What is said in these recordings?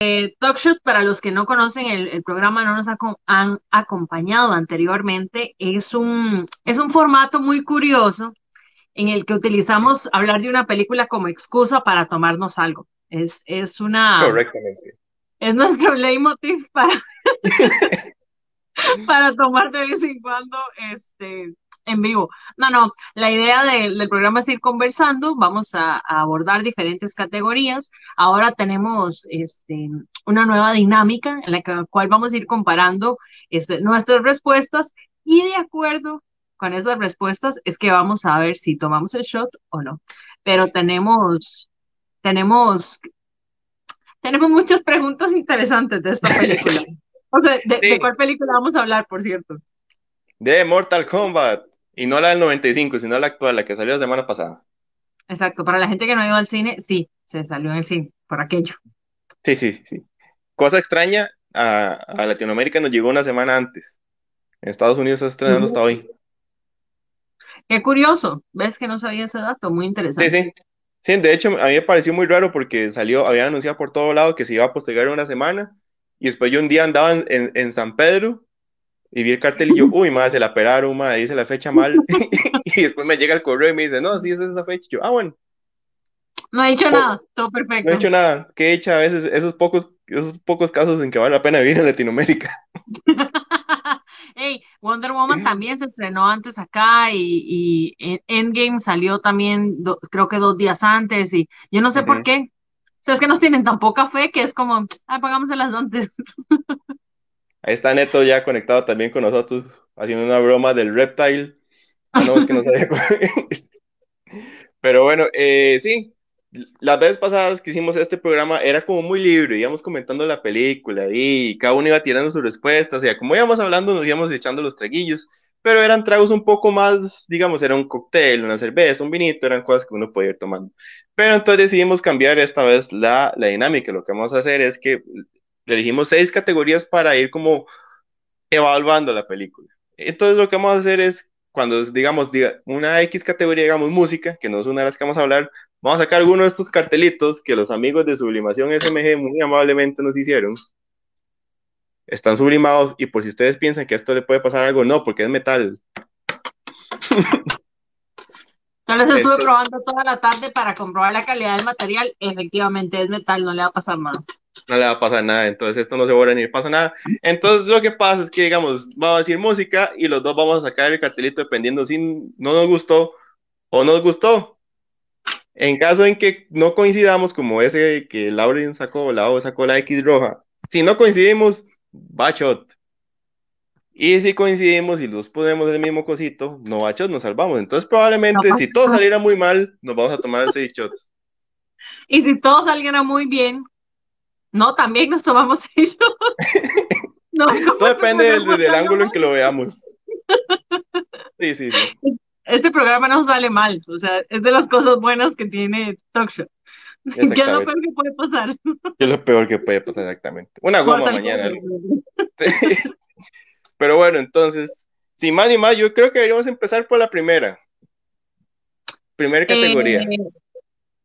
Eh, Talkshoot, para los que no conocen el, programa, no nos han acompañado anteriormente, es un, es un formato muy curioso en el que utilizamos hablar de una película como excusa para tomarnos algo. Es, es una... Correctamente. Es nuestro leitmotiv para, para tomar de vez en cuando este, en vivo. No, no, la idea del programa es ir conversando, vamos a, abordar diferentes categorías. Ahora tenemos este, una nueva dinámica en la cual vamos a ir comparando este, nuestras respuestas y de acuerdo con esas respuestas es que vamos a ver si tomamos el shot o no. Pero tenemos, tenemos, tenemos muchas preguntas interesantes de esta película. O sea, ¿de, cuál película vamos a hablar, por cierto? De Mortal Kombat. Y no la del 95, sino la actual, la que salió la semana pasada. Exacto. Para la gente que no ha ido al cine, sí, se salió en el cine, por aquello. Sí, sí, sí. Cosa extraña, a, Latinoamérica nos llegó una semana antes. En Estados Unidos está estrenando hasta hoy. Qué curioso. ¿Ves que no sabía ese dato? Muy interesante. Sí, sí. Sí, de hecho, a mí me pareció muy raro porque salió, había anunciado por todo lado que se iba a postergar una semana y después yo un día andaba en, en San Pedro y vi el cartel y yo, uy, madre, se la peraron, madre, dice la fecha mal. y después me llega el correo y me dice, no, sí, es esa fecha. yo, ah, bueno. No ha dicho nada, todo perfecto. No he hecho nada. Que he hecho a veces esos pocos, esos pocos casos en que vale la pena vivir en Latinoamérica. hey, Wonder Woman también se estrenó antes acá y, y Endgame salió también, creo que dos días antes y yo no sé por qué. O sea, es que nos tienen tan poca fe que es como, ah, las antes. Ahí está Neto ya conectado también con nosotros, haciendo una broma del reptile. No, es que no sabía Pero bueno, eh, sí, las veces pasadas que hicimos este programa era como muy libre, íbamos comentando la película y cada uno iba tirando sus respuestas, y como íbamos hablando nos íbamos echando los traguillos, pero eran tragos un poco más, digamos, era un cóctel, una cerveza, un vinito, eran cosas que uno podía ir tomando. Pero entonces decidimos cambiar esta vez la, la dinámica, lo que vamos a hacer es que elegimos seis categorías para ir como evaluando la película. Entonces lo que vamos a hacer es, cuando digamos una X categoría, digamos música, que no es una de las que vamos a hablar, vamos a sacar alguno de estos cartelitos que los amigos de Sublimación SMG muy amablemente nos hicieron. Están sublimados y por si ustedes piensan que esto le puede pasar algo, no, porque es metal. Entonces estuve probando toda la tarde para comprobar la calidad del material. Efectivamente es metal, no le va a pasar nada no le va a pasar nada, entonces esto no se borra ni pasa nada. Entonces lo que pasa es que, digamos, vamos a decir música y los dos vamos a sacar el cartelito dependiendo si no nos gustó o nos gustó. En caso en que no coincidamos, como ese que Lauren sacó, la O sacó la X roja, si no coincidimos, va shot. Y si coincidimos y los ponemos el mismo cosito, no va shot, nos salvamos. Entonces probablemente si todo saliera muy mal, nos vamos a tomar seis shots. Y si todo saliera muy bien, no, también nos tomamos ellos. no, Todo depende del, ángulo en que lo veamos. Sí, sí, sí. Este programa no sale mal, o sea, es de las cosas buenas que tiene Talk Show. ¿Qué es lo peor que puede pasar? ¿Qué es lo peor que puede pasar exactamente? Una goma mañana. Pero bueno, entonces, sin más ni más, yo creo que deberíamos empezar por la primera. Primera categoría. Eh,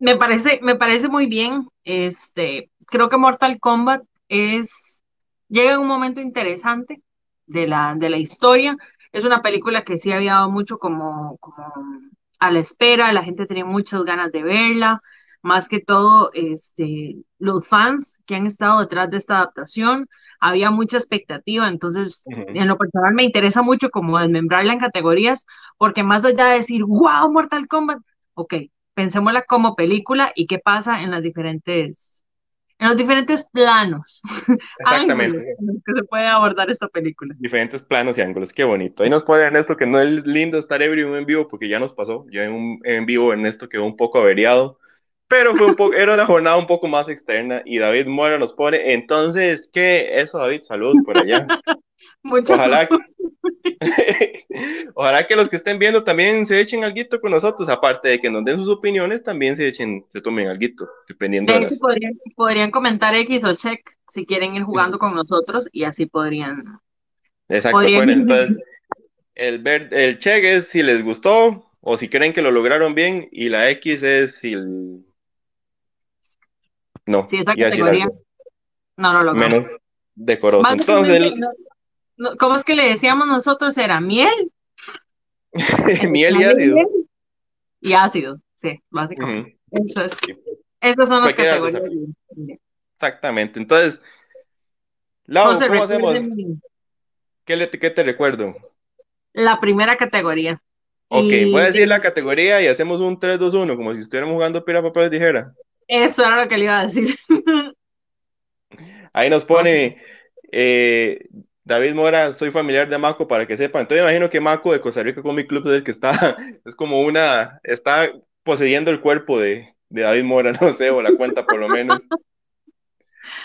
me parece, me parece muy bien. Este, creo que Mortal Kombat es, llega en un momento interesante de la, de la historia. Es una película que sí había dado mucho como, como a la espera, la gente tenía muchas ganas de verla, más que todo este, los fans que han estado detrás de esta adaptación, había mucha expectativa, entonces en lo personal me interesa mucho como desmembrarla en categorías, porque más allá de decir, wow, Mortal Kombat, ok, pensémosla como película y qué pasa en las diferentes, en los diferentes planos, Exactamente. en los que se puede abordar esta película. Diferentes planos y ángulos, qué bonito. Ahí nos puede ver esto que no es lindo estar ebrio en vivo porque ya nos pasó, ya en, un, en vivo en esto quedó un poco averiado, pero fue un poco, era una jornada un poco más externa y David Mora nos pone, entonces, ¿qué? Eso David, salud por allá. Muchas Ojalá Ojalá que los que estén viendo también se echen algo con nosotros, aparte de que nos den sus opiniones, también se echen, se tomen algo, dependiendo de, podrían, comentar X o check si quieren ir jugando con nosotros y así podrían. Exacto, bueno, entonces el, ver, el check es si les gustó o si creen que lo lograron bien y la X es si no. Sí, esa categoría. no lo logró. menos decoroso. Entonces, no- ¿cómo es que le decíamos nosotros? Era miel, miel y ácido. miel y ácido, sí, básicamente. Ujú, Eso es. Esas son las categorías. Exactamente. Entonces, Lau, ¿cómo hacemos? ¿Qué, le, qué te recuerdo? la primera categoría. Ok, Y voy a decir la categoría y hacemos un 3-2-1, como si estuviéramos jugando pira, papel, tijera. Eso era lo que le iba a decir. Ahí nos pone eh, David Mora, soy familiar de Maco para que sepan. Entonces, me imagino que Maco de Costa Rica Comic Club es el que está, es como una, está poseyendo el cuerpo de, de David Mora, no sé, o la cuenta por lo menos.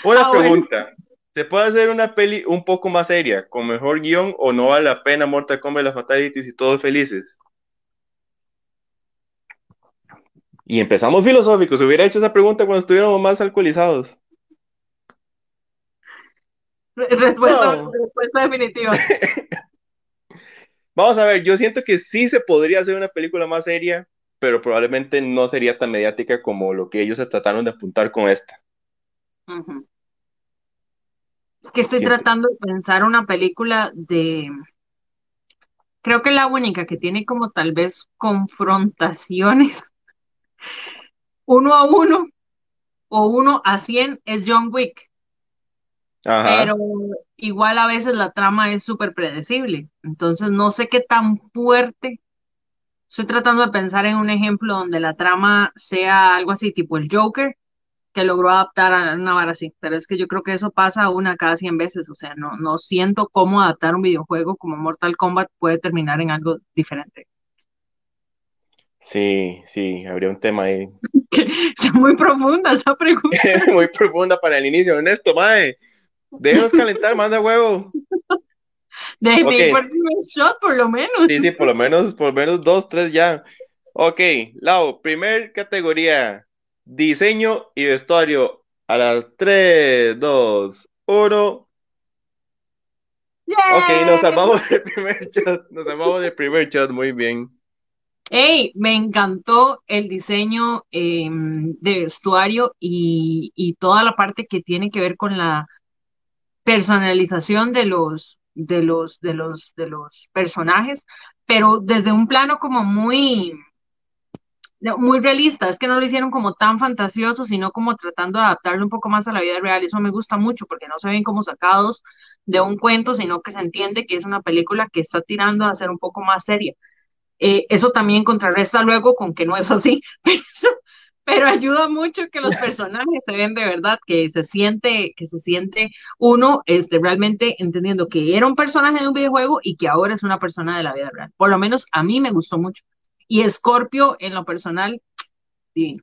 Una Ah, bueno. pregunta. ¿Se puede hacer una peli un poco más seria, con mejor guion, o no vale la pena Mortal Kombat, las Fatalities y todos felices? Y empezamos filosóficos. Hubiera hecho esa pregunta cuando estuviéramos más alcoholizados. Respuesta, No. respuesta definitiva. Vamos a ver, yo siento que sí se podría hacer una película más seria, pero probablemente no sería tan mediática como lo que ellos se trataron de apuntar con esta. Es que estoy Siento- tratando de pensar una película de... Creo que la única que tiene como tal vez confrontaciones uno a uno o uno a cien es John Wick, Ajá. pero igual a veces la trama es súper predecible. Entonces no sé qué tan fuerte. Estoy tratando de pensar en un ejemplo donde la trama sea algo así, tipo el Joker, que logró adaptar a una vara así. Pero es que yo creo que eso pasa una cada 100 veces. O sea, no, no siento cómo adaptar un videojuego como Mortal Kombat puede terminar en algo diferente. Sí, sí, habría un tema ahí muy profunda esa pregunta. muy profunda para el inicio. Honesto, mae. Déjenos calentar, manda huevo. Déjeme Ok. ir por el primer shot, por lo menos. Sí, sí, por lo menos, por lo menos dos, tres ya. Ok, Lau, primer categoría, diseño y vestuario. A las 3, 2, 1. Ok, nos ¡Yay! salvamos del primer shot. Nos salvamos del primer shot, muy bien. Ey, me encantó el diseño eh, de vestuario y, y toda la parte que tiene que ver con la personalización de los, de los, de los, de los personajes, pero desde un plano como muy, muy realista. Es que no lo hicieron como tan fantasioso, sino como tratando de adaptarlo un poco más a la vida real. Eso me gusta mucho porque no se ven como sacados de un cuento, sino que se entiende que es una película que está tirando a ser un poco más seria. Eh, eso también contrarresta luego con que no es así, pero, pero ayuda mucho que los personajes se ven de verdad, que se siente, que se siente uno este, realmente entendiendo que era un personaje de un videojuego y que ahora es una persona de la vida real. Por lo menos a mí me gustó mucho. Y Scorpio, en lo personal, divino.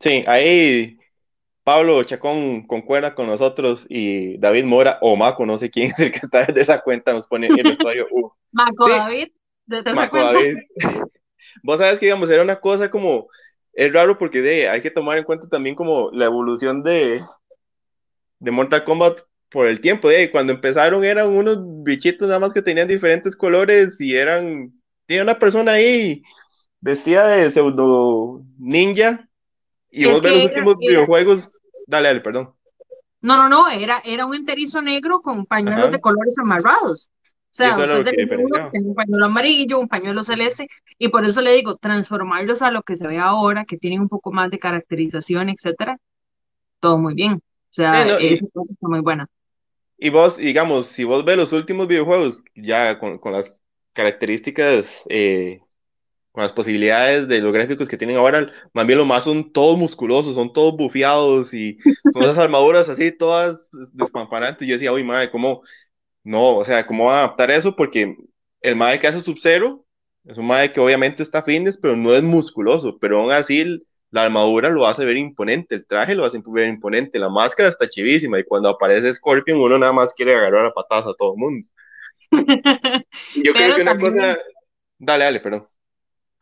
Sí, ahí Pablo Chacón concuerda con nosotros y David Mora o Maco, no sé quién es el que está de esa cuenta, nos pone el vestuario. Uh, Marco Sí. David, ¿te, te das Maco cuenta? David. Vos sabes que, digamos, era una cosa como, es raro porque de, hay que tomar en cuenta también como la evolución de, de Mortal Kombat por el tiempo, de, cuando empezaron eran unos bichitos nada más que tenían diferentes colores y eran, tenía una persona ahí vestida de pseudo ninja y Es vos ves los últimos era- videojuegos, dale, dale, perdón. No, no, no, era, era un enterizo negro con pañuelos Ajá. de colores amarrados. O sea, Eso lo uno un pañuelo amarillo, un pañuelo celeste, y por eso le digo, transformarlos a lo que se ve ahora, que tienen un poco más de caracterización, etcétera, todo muy bien. O sea, Sí, no, y- parte está muy buena. Y vos, digamos, si vos ves los últimos videojuegos, ya con, con las características, eh, con las posibilidades de los gráficos que tienen ahora, más bien lo más son todos musculosos, son todos bufeados y son esas armaduras así, todas pues, despampanantes. Yo decía, uy, madre, ¿cómo? No, o sea, ¿cómo van a adaptar eso? Porque el madre que hace Sub-Zero es un madre que obviamente está fitness, pero no es musculoso, pero aún así la armadura lo hace ver imponente, el traje lo hace ver imponente, la máscara está chivísima y cuando aparece Scorpion uno nada más quiere agarrar a patadas a todo el mundo. Yo creo que una también- cosa... Dale, dale, perdón.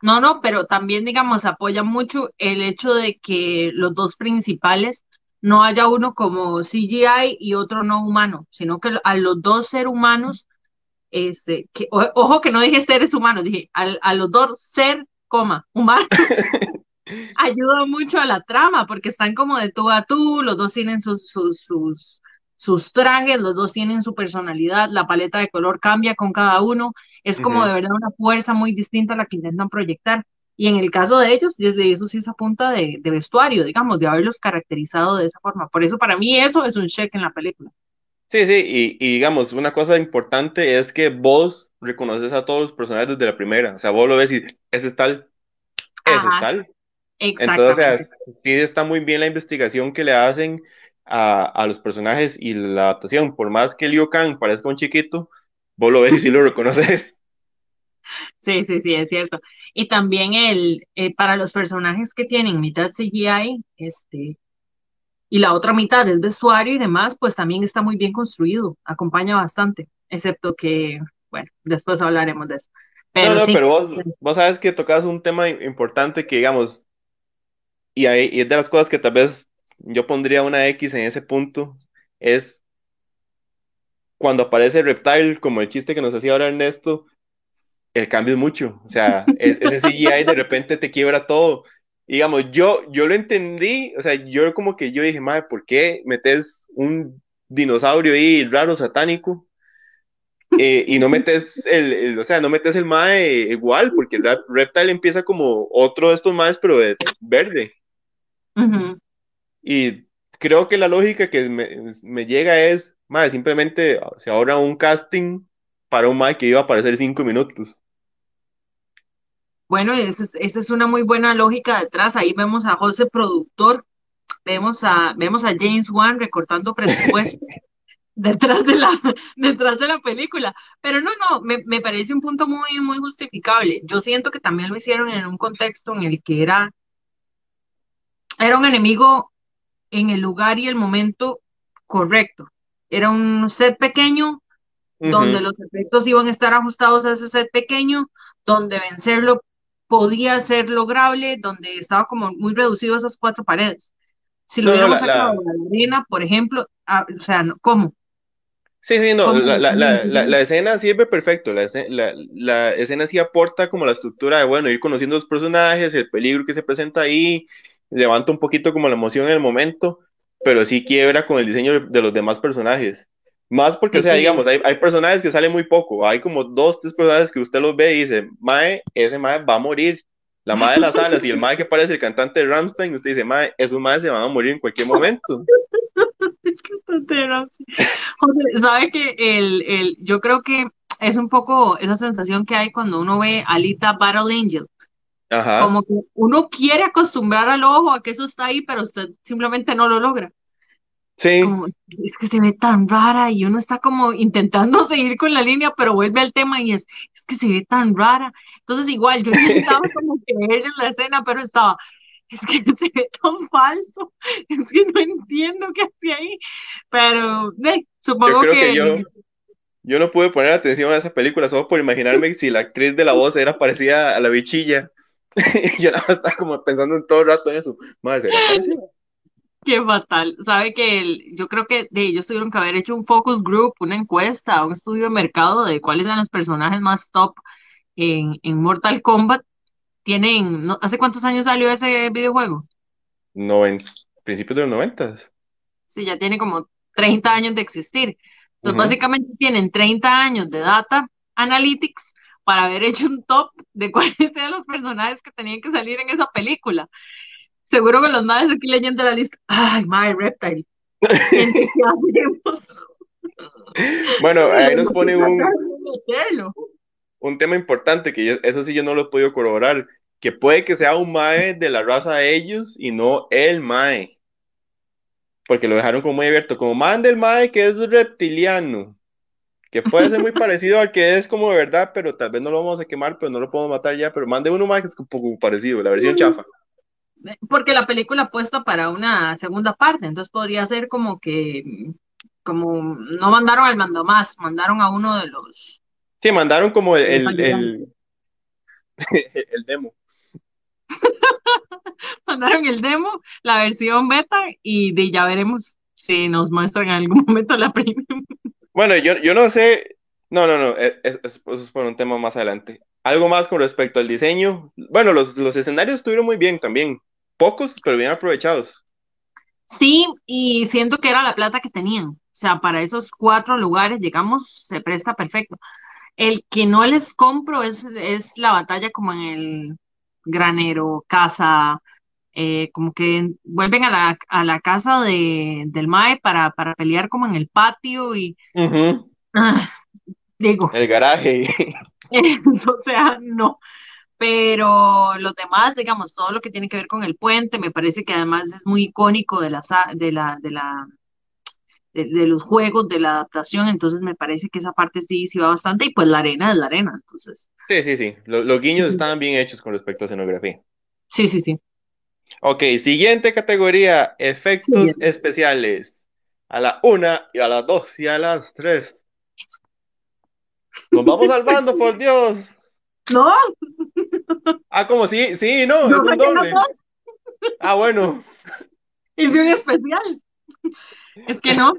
No, no, pero también, digamos, apoya mucho el hecho de que los dos principales no haya uno como CGI y otro no humano, sino que a los dos ser humanos, este, que, o- ojo que no dije seres humanos, dije al- a, los dos ser, coma, humanos, ayuda mucho a la trama, porque están como de tú a tú, los dos tienen sus, sus, sus, sus trajes, los dos tienen su personalidad, la paleta de color cambia con cada uno, es como de verdad una fuerza muy distinta a la que intentan proyectar. Y en el caso de ellos, desde eso sí es a punta de, de vestuario, digamos, de haberlos caracterizado de esa forma. Por eso para mí eso es un check en la película. Sí, sí, y, y digamos, una cosa importante es que vos reconoces a todos los personajes desde la primera. O sea, vos lo ves y ese es tal, ese es tal. Entonces, o sea, exactamente. sí está muy bien la investigación que le hacen a, a los personajes y la adaptación. Por más que Liu Kang parezca un chiquito, vos lo ves y sí lo reconoces. Sí, sí, sí, es cierto. Y también el, eh, para los personajes que tienen mitad CGI, este, y la otra mitad es vestuario y demás, pues también está muy bien construido, acompaña bastante, excepto que, bueno, después hablaremos de eso. Pero no, sí, pero vos, vos sabes que tocas un tema importante que, digamos, y, ahí- y es de las cosas que tal vez yo pondría una X en ese punto, es cuando aparece Reptile, como el chiste que nos hacía ahora Ernesto, el cambio es mucho. O sea, e- ese CGI de repente te quiebra todo. Y, digamos, yo, yo lo entendí, o sea, yo como que yo dije, madre, ¿por qué metes un dinosaurio ahí raro, satánico? eh, y no metes el, el- o sea, no metes el mae igual, porque el Rep- Reptile empieza como otro de estos maes, pero de verde. Y creo que la lógica que me, me llega es, mae, simplemente se ahorra un casting para un mae que iba a aparecer cinco minutos. Bueno, esa es, esa es una muy buena lógica detrás. Ahí vemos a José productor, vemos a, vemos a James Wan recortando presupuesto detrás de la, detrás de la película. Pero no, no, me, me parece un punto muy, muy justificable. Yo siento que también lo hicieron en un contexto en el que era, era un enemigo en el lugar y el momento correcto. Era un set pequeño donde los efectos iban a estar ajustados a ese set pequeño, donde vencerlo podía ser lograble, donde estaba como muy reducido a esas cuatro paredes. Si lo No, no, hubiéramos la, sacado la, a la arena, por ejemplo, ah, o sea, no, ¿cómo? sí, sí, no, la, la, escena sirve perfecto, la, escena- la, la escena sí aporta como la estructura de, bueno, ir conociendo los personajes, el peligro que se presenta ahí, levanta un poquito como la emoción en el momento, pero sí quiebra con el diseño de los demás personajes. Más porque, o sea, digamos, hay, hay personajes que salen muy poco, hay como dos, tres personajes que usted los ve y dice, Mae, ese Mae va a morir. La Mae de las alas y el Mae que parece el cantante de Rammstein, usted dice, Mae, esos Mae se van a morir en cualquier momento. Qué tontera, sí. José, ¿Sabe que el, el, yo creo que es un poco esa sensación que hay cuando uno ve Alita Battle Angel, Ajá, como que uno quiere acostumbrar al ojo a que eso está ahí, pero usted simplemente no lo logra. Sí, como, es que se ve tan rara y uno está como intentando seguir con la línea, pero vuelve al tema y es, es que se ve tan rara. Entonces igual, yo intentaba como creer en la escena, pero estaba, es que se ve tan falso, es que no entiendo qué hace ahí, pero eh, yo supongo creo que que yo, yo no pude poner atención a esa película solo por imaginarme si la actriz de la voz era parecida a la bichilla. yo nada más estaba como pensando en todo el rato en eso. Madre, ¿será parecida? Qué fatal. Sabe que el, yo creo que de ellos tuvieron que haber hecho un focus group, una encuesta, un estudio de mercado de cuáles eran los personajes más top en, en Mortal Kombat Tienen, no, ¿hace cuántos años salió ese videojuego? No, en principios de los noventas. Sí, ya tiene como 30 años de existir. Entonces, básicamente tienen 30 años de data analytics para haber hecho un top de cuáles eran los personajes que tenían que salir en esa película. Seguro que los madres aquí leyendo la lista. Ay, my Reptile. ¿qué hacemos? Bueno, ahí nos pone un, un tema importante que yo- eso sí yo no lo he podido corroborar, que puede que sea un mae de la raza de ellos y no el mae, porque lo dejaron como muy abierto, como mande el mae que es reptiliano, que puede ser muy parecido al que es como de verdad, pero tal vez no lo vamos a quemar, pero no lo podemos matar ya, pero mande uno mae que es un poco parecido, la versión chafa. Porque la película apuesta para una segunda parte, entonces podría ser como que, como no mandaron al mando más, mandaron a uno de los, Sí, mandaron como el, el, el, el demo. Mandaron el demo, la versión beta y de ya veremos si nos muestran en algún momento la premium. Bueno, yo, yo no sé, no, no, no, es, es- eso es por un tema más adelante. Algo más con respecto al diseño. Bueno, los, los escenarios estuvieron muy bien también. Pocos, pero bien aprovechados. Sí, y siento que era la plata que tenían. O sea, para esos cuatro lugares, digamos, se presta perfecto. El que no les compro es, es la batalla como en el granero, casa, eh, como que vuelven a la, a la casa de, del Mae para, para pelear como en el patio y ah, digo, El garaje. o sea, no. Pero los demás, digamos, todo lo que tiene que ver con el puente, me parece que además es muy icónico de la, de la, de la, de, de los juegos, de la adaptación, entonces me parece que esa parte sí, sí va bastante, y pues la arena es la arena, entonces, Sí, sí, sí. Lo- los guiños sí, estaban bien hechos con respecto a escenografía. sí, sí, sí. Ok, siguiente categoría, Sí, efectos especiales. A la una y a las dos y a las tres. Nos vamos salvando, por Dios. No, Ah, como sí, sí, no, es un doble. Ah, bueno, hice un especial, es que no,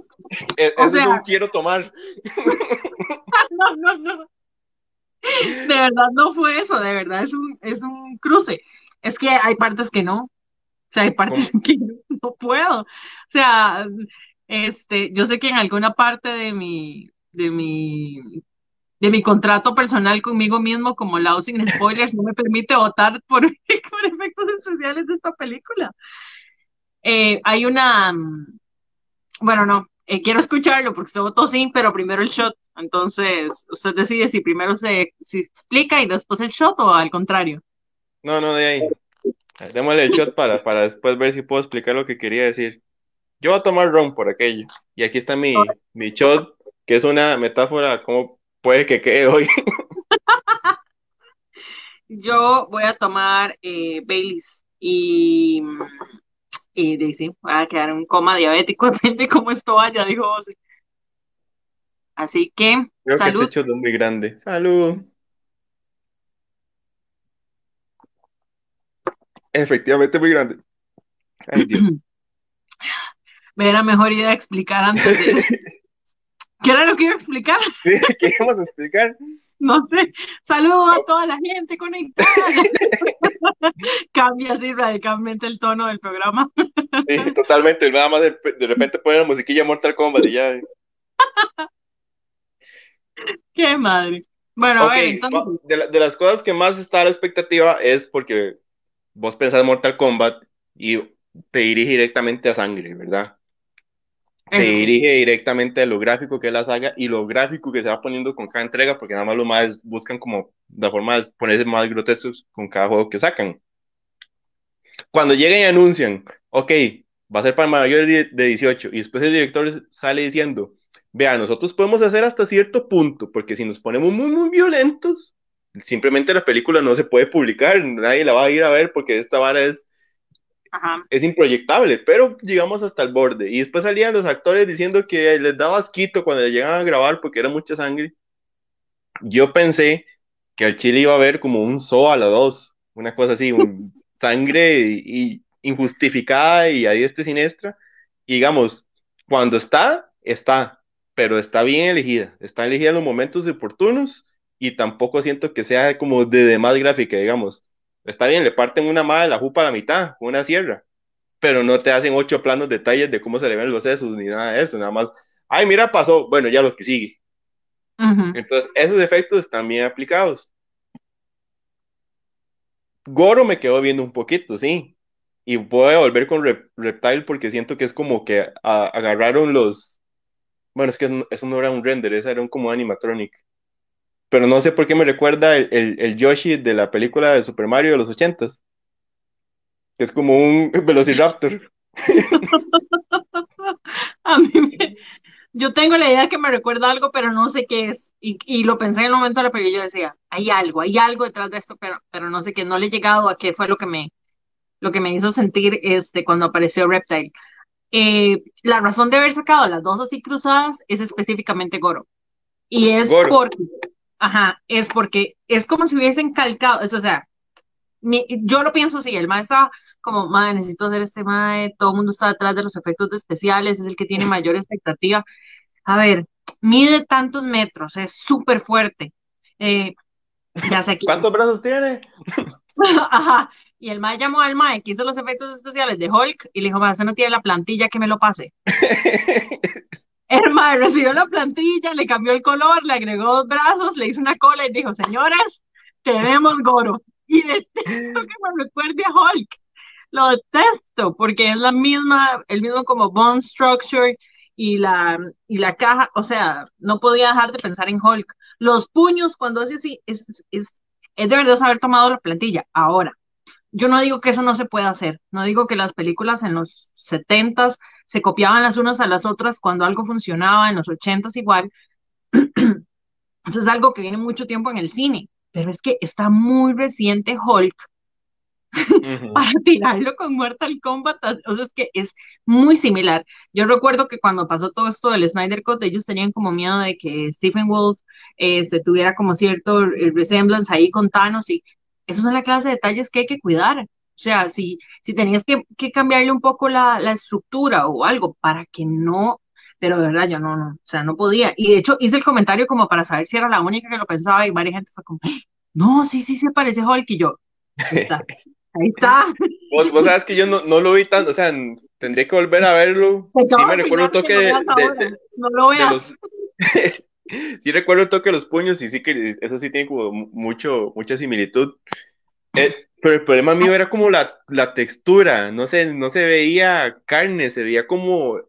e- o eso es un sea, quiero tomar. no, no, no, de verdad no fue eso, de verdad es un, es un cruce, es que hay partes que no, o sea, hay partes Como- que no puedo, o sea, este, yo sé que en alguna parte de mi, de mi, de mi contrato personal conmigo mismo, como Lau sin spoilers, no me permite votar por, efectos especiales de esta película. Eh, hay una, mm, bueno, no, eh, quiero escucharlo porque usted votó sí, pero primero el shot. Entonces, usted decide si primero se explica y después el shot o al contrario. No, no, de ahí. Démosle el shot para, para después ver si puedo explicar lo que quería decir. Yo voy a tomar ron por aquello. Y aquí está mi, mi shot, que es una metáfora, cómo puede que quede hoy. Yo voy a tomar eh, Baileys y, y dice, voy a quedar en un coma diabético, depende de cómo esto vaya, dijo José. Así que, Creo que este es muy grande. Salud. Efectivamente muy grande. Ay, Dios. Me era mejor idea explicar antes de. ¿Qué era lo que iba a explicar? ¿Qué vamos a explicar? No sé. Saludos a toda la gente conectada. Cambia así radicalmente el tono del programa. Sí, totalmente. Nada más de, de repente ponen la musiquilla Mortal Kombat y ya. Qué madre. Bueno, a ver, entonces. de, la- de las cosas que más está a la expectativa es porque vos pensás Mortal Kombat y te dirige directamente a sangre, ¿verdad? Te sí. dirige directamente a lo gráfico que es la saga y lo gráfico que se va poniendo con cada entrega, porque nada más los más buscan como la forma de ponerse más grotescos con cada juego que sacan. Cuando llegan y anuncian, ok, va a ser para mayores de de 18, y después el director sale diciendo, vea, nosotros podemos hacer hasta cierto punto, porque si nos ponemos muy, muy violentos, simplemente la película no se puede publicar, nadie la va a ir a ver porque esta vara es, Ajá. es improyectable, pero llegamos hasta el borde. Y después salían los actores diciendo que les daba asquito cuando le llegaban a grabar porque era mucha sangre. Yo pensé que al chile iba a haber como un zoo a la dos, una cosa así, un sangre y, injustificada y a diestra y siniestra. Y digamos, cuando está, está, pero está bien elegida, está elegida en los momentos oportunos y tampoco siento que sea como de demás gráfica, digamos. Está bien, le parten una madre la jupa a la mitad con una sierra, pero no te hacen ocho planos detalles de cómo se le ven los sesos ni nada de eso, nada más, ay, mira, pasó, bueno, ya lo que sigue. Entonces, esos efectos están bien aplicados. Goro me quedó viendo un poquito, sí. Y voy a volver con Rep- Reptile porque siento que es como que agarraron los. Bueno, es que eso no era un render, eso era un como animatronic. Pero no sé por qué me recuerda el, el, el Yoshi de la película de Super Mario de los ochentas. Es como un Velociraptor. A mí me- Yo tengo la idea que me recuerda algo, pero no sé qué es. Y, y lo pensé en el momento de la película y yo decía, hay algo, hay algo detrás de esto, pero, pero no sé qué, no le he llegado a qué fue lo que me, lo que me hizo sentir este, cuando apareció Reptile. Eh, la razón de haber sacado las dos así cruzadas es específicamente Goro. Y es Goro. porque, ajá, es porque es como si hubiesen calcado, es, o sea, mi- yo lo pienso así, el mae está como, mae, necesito hacer este mae, todo el mundo está detrás de los efectos especiales, es el que tiene mayor expectativa. A ver, mide tantos metros, es súper fuerte. Eh, Ya sé. ¿Cuántos brazos tiene? Ajá. Y el mae llamó al mae que hizo los efectos especiales de Hulk y le dijo, mae, usted no tiene la plantilla que me lo pase. Mae recibió la plantilla, le cambió el color, le agregó dos brazos, le hizo una cola y dijo, señores, tenemos Goro. Y detesto que me recuerde a Hulk. Lo detesto porque es la misma, el mismo como bone structure y la, y la caja, o sea, no podía dejar de pensar en Hulk. Los puños, cuando hace así, es, es, es de verdad haber tomado la plantilla. Ahora, yo no digo que eso no se pueda hacer, no digo que las películas en los 70s se copiaban las unas a las otras cuando algo funcionaba, en los 80s igual. Eso es algo que viene mucho tiempo en el cine, pero es que está muy reciente Hulk para tirarlo con Mortal Kombat, o sea, es que es muy similar. Yo recuerdo que cuando pasó todo esto del Snyder Cut, ellos tenían como miedo de que Stephen Wolf este, tuviera como cierto resemblance ahí con Thanos y esos son la clase de detalles que hay que cuidar. O sea, si, si tenías que, que cambiarle un poco la, la, estructura o algo para que no, pero de verdad yo no, no, o sea, no podía. Y de hecho hice el comentario como para saber si era la única que lo pensaba y varias gente fue como, no, sí, sí, se parece Hulk y yo, ahí está, ahí está. Vos, vos sabes que yo no, no, lo vi tanto, o sea, tendría que volver a verlo. Sí me recuerdo el toque de, de, de, no lo veas. Los... sí recuerdo el toque de los puños y sí que eso sí tiene como mucho, mucha similitud. Eh, pero el problema mío era como la, la textura, no sé, no se veía carne, se veía como,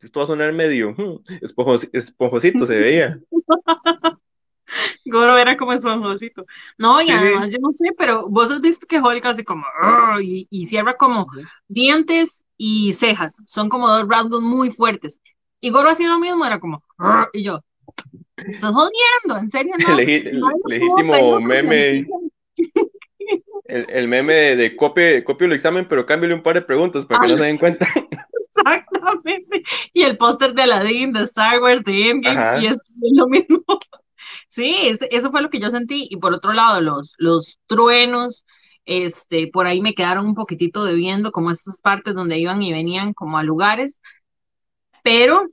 esto va a sonar medio, hmm, esponjos, esponjosito se veía. Goro era como esponjosito. No, y sí, además, yo no sé, pero vos has visto que Hulk hace como, y, y, cierra como dientes y cejas, son como dos rasgos muy fuertes. Y Goro hacía lo mismo, era como, y yo, estás jodiendo, en serio, no. El, no legítimo meme. El, el, meme de, de copie, copio el examen, pero cámbiale un par de preguntas para que ah, no se den cuenta. Exactamente. Y el póster de Aladdin, de Star Wars, de Endgame, y es, es, lo mismo. Sí, eso fue lo que yo sentí. Y por otro lado, los, los truenos, este, por ahí me quedaron un poquitito debiendo, como estas partes donde iban y venían como a lugares. Pero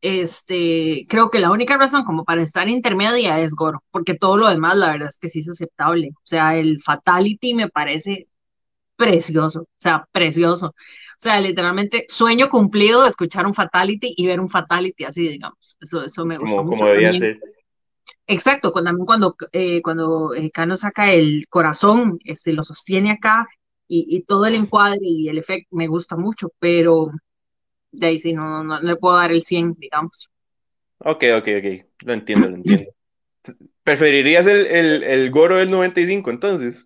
este, creo que la única razón como para estar intermedia es Goro, porque todo lo demás la verdad es que sí es aceptable. O sea, el Fatality me parece precioso, o sea, precioso. O sea, literalmente sueño cumplido de escuchar un Fatality y ver un Fatality así, digamos. Eso, eso me como, mucho. Como debía ser. Exacto, cuando cuando, eh, cuando eh, Kano saca el corazón, este, lo sostiene acá y, y todo el encuadre y el efecto me gusta mucho, pero de ahí sí, no, no, no, le puedo dar el 100, digamos. Ok, ok, ok, lo entiendo, lo entiendo. ¿Preferirías el, el, el Goro del 95 entonces?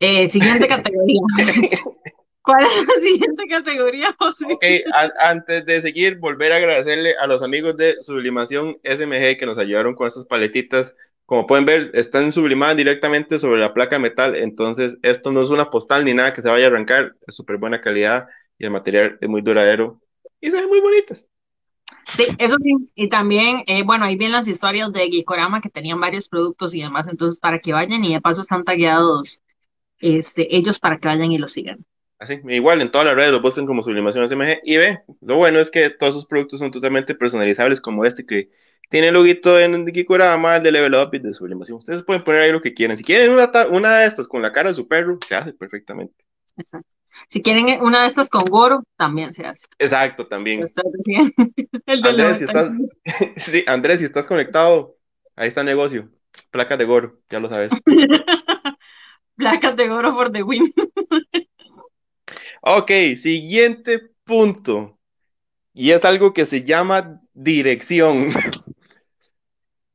Eh, siguiente categoría. ¿Cuál es la siguiente categoría, José? Ok, a, antes de seguir, volver a agradecerle a los amigos de Sublimación SMG que nos ayudaron con estas paletitas. Como pueden ver, están sublimadas directamente sobre la placa de metal, entonces esto no es una postal ni nada que se vaya a arrancar, es súper buena calidad y el material es muy duradero y se ven muy bonitas. Sí, eso sí, y también, eh, bueno, ahí vienen las historias de Gikorama que tenían varios productos y demás, entonces para que vayan y de paso están tagueados este, ellos para que vayan y lo sigan. Así, igual en todas las redes lo buscan como Sublimación SMG y ve, lo bueno es que todos sus productos son totalmente personalizables como este que tiene el loguito en Gikorama, el de Level Up y de Sublimación. Ustedes pueden poner ahí lo que quieran. Si quieren una, una de estas con la cara de su perro, se hace perfectamente. Exacto. Si quieren una de estas con Goro, también se hace. Exacto, también. El Andrés, si estás, sí, Andrés, si estás conectado, ahí está el negocio. Placas de Goro, ya lo sabes. Placas de Goro for the win. ok, siguiente punto. Y es algo que se llama dirección.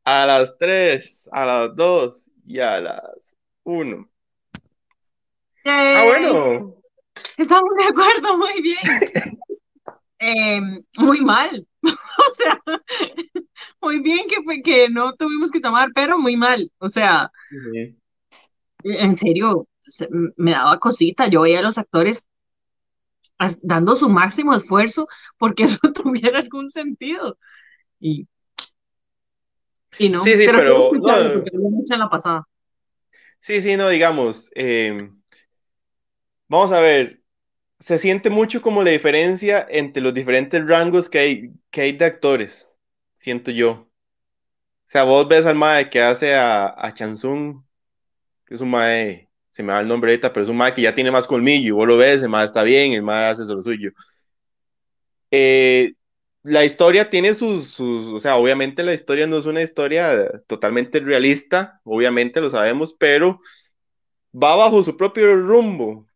a las 3, a las 2 y a las 1. Ah, bueno. Estamos de acuerdo, muy bien. eh, muy mal. o sea, muy bien que, que no tuvimos que tomar, pero muy mal. O sea, sí. en serio, me daba cosita. Yo veía a los actores dando su máximo esfuerzo porque eso tuviera algún sentido. Y, y no, sí, sí, pero, pero no, la pasada. Sí, sí, no, digamos, eh, vamos a ver, se siente mucho como la diferencia entre los diferentes rangos que hay, que hay de actores, siento yo. sea, vos ves al mae que hace a, a Chansung, que es un mae, se me da el nombre ahorita, pero es un mae que ya tiene más colmillo, y vos lo ves, el mae está bien, el mae hace lo suyo. Eh, la historia tiene sus, sus, o sea, obviamente la historia no es una historia totalmente realista, obviamente lo sabemos, pero va bajo su propio rumbo.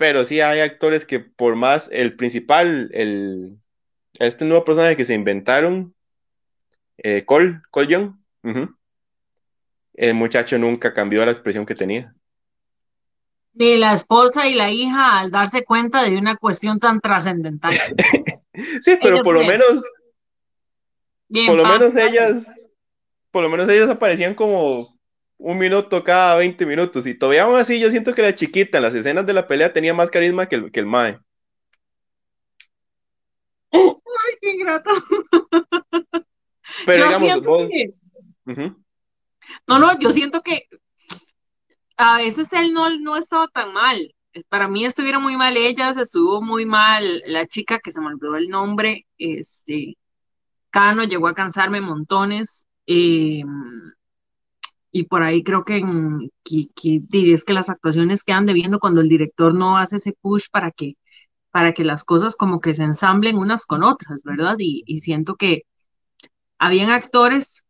Pero sí hay actores que por más el principal, el, este nuevo personaje que se inventaron, eh, Cole, Cole Young, el muchacho nunca cambió la expresión que tenía. De la esposa y la hija al darse cuenta de una cuestión tan trascendental. Sí, pero Ellos por lo menos, bien, por lo menos ellas, por lo menos ellas aparecían como un minuto cada 20 minutos. Y todavía aún así yo siento que la chiquita en las escenas de la pelea tenía más carisma que el, que el Mae. Ay, qué ingrato. Pero Yo digamos, vos, que, no, no, yo siento que a veces él no, no estaba tan mal. Para mí estuvieron muy mal ellas, estuvo muy mal la chica que se me olvidó el nombre, este, Cano llegó a cansarme montones. eh, y por ahí creo que, en- que, que las actuaciones quedan debiendo cuando el director no hace ese push para que, para que las cosas como que se ensamblen unas con otras, ¿verdad? Y, y siento que habían actores,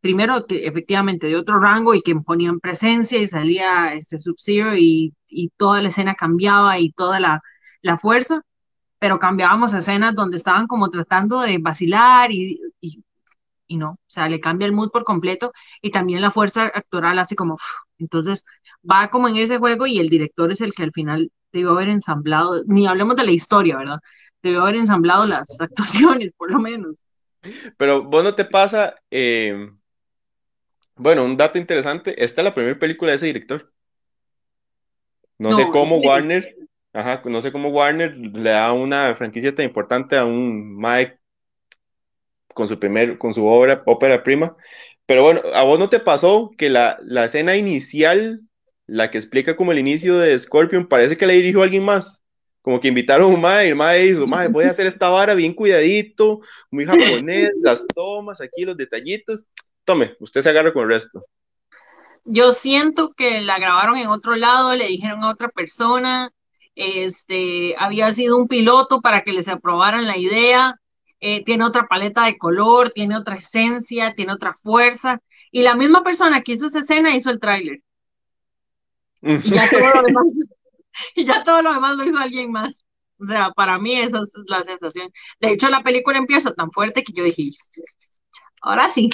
primero que efectivamente de otro rango y que ponían presencia y salía este Sub-Zero y, y toda la escena cambiaba y toda la, la fuerza, pero cambiábamos escenas donde estaban como tratando de vacilar y, y no, o sea, le cambia el mood por completo y también la fuerza actoral hace como, entonces va como en ese juego y el director es el que al final debió haber ensamblado, ni hablemos de la historia, ¿verdad? Debió haber ensamblado las actuaciones, por lo menos. pero vos no te pasa, eh, bueno, un dato interesante, esta es la primera película de ese director. No sé No, en cómo. Warner, ajá, no sé cómo Warner le da una franquicia tan importante a un Mike con su primer, con su obra, ópera prima. Pero bueno, ¿a vos no te pasó que la, la escena inicial, la que explica como el inicio de Scorpion, parece que la dirigió alguien más? Como que invitaron a un mae, y el mae hizo, mae, voy a hacer esta vara bien cuidadito, muy japonés, las tomas, aquí los detallitos. Tome, usted se agarra con el resto. Yo siento que la grabaron en otro lado, le dijeron a otra persona, este, había sido un piloto para que les aprobaran la idea, eh, tiene otra paleta de color, tiene otra esencia, tiene otra fuerza, y la misma persona que hizo esa escena hizo el tráiler, y ya todo lo demás, y ya todo lo demás lo hizo alguien más. O sea, para mí esa es la sensación. De hecho, la película empieza tan fuerte que yo dije, ahora sí,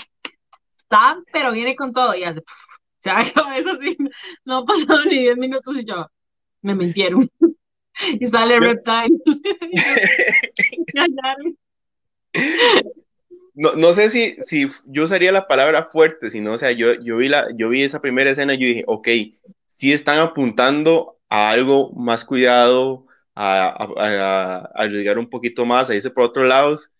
está, pero viene con todo, y hace, acaba eso sí, no ha pasado ni 10 minutos y yo, me mintieron. Y sale Reptile. No, no sé si, si yo usaría la palabra fuerte, sino, o sea, yo, yo, vi la, yo vi esa primera escena y dije, ok, sí están apuntando a algo más cuidado, a, a, un poquito más, a irse por otros lados.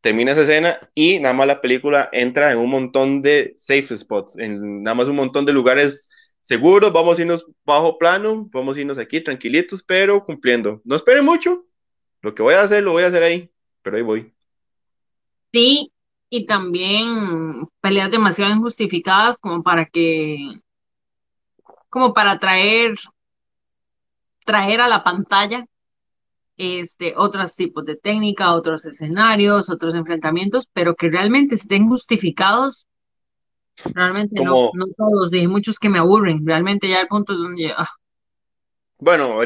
Termina esa escena y nada más la película entra en un montón de safe spots, en nada más un montón de lugares seguros, vamos a irnos bajo plano, vamos a irnos aquí tranquilitos, pero cumpliendo. No esperen mucho, lo que voy a hacer lo voy a hacer ahí, pero ahí voy. Sí, y también peleas demasiado injustificadas como para que, como para traer, traer a la pantalla este, otros tipos de técnica, otros escenarios, otros enfrentamientos, pero que realmente estén justificados, realmente no, Como, no todos, hay muchos que me aburren, realmente ya el punto donde, ah, Bueno,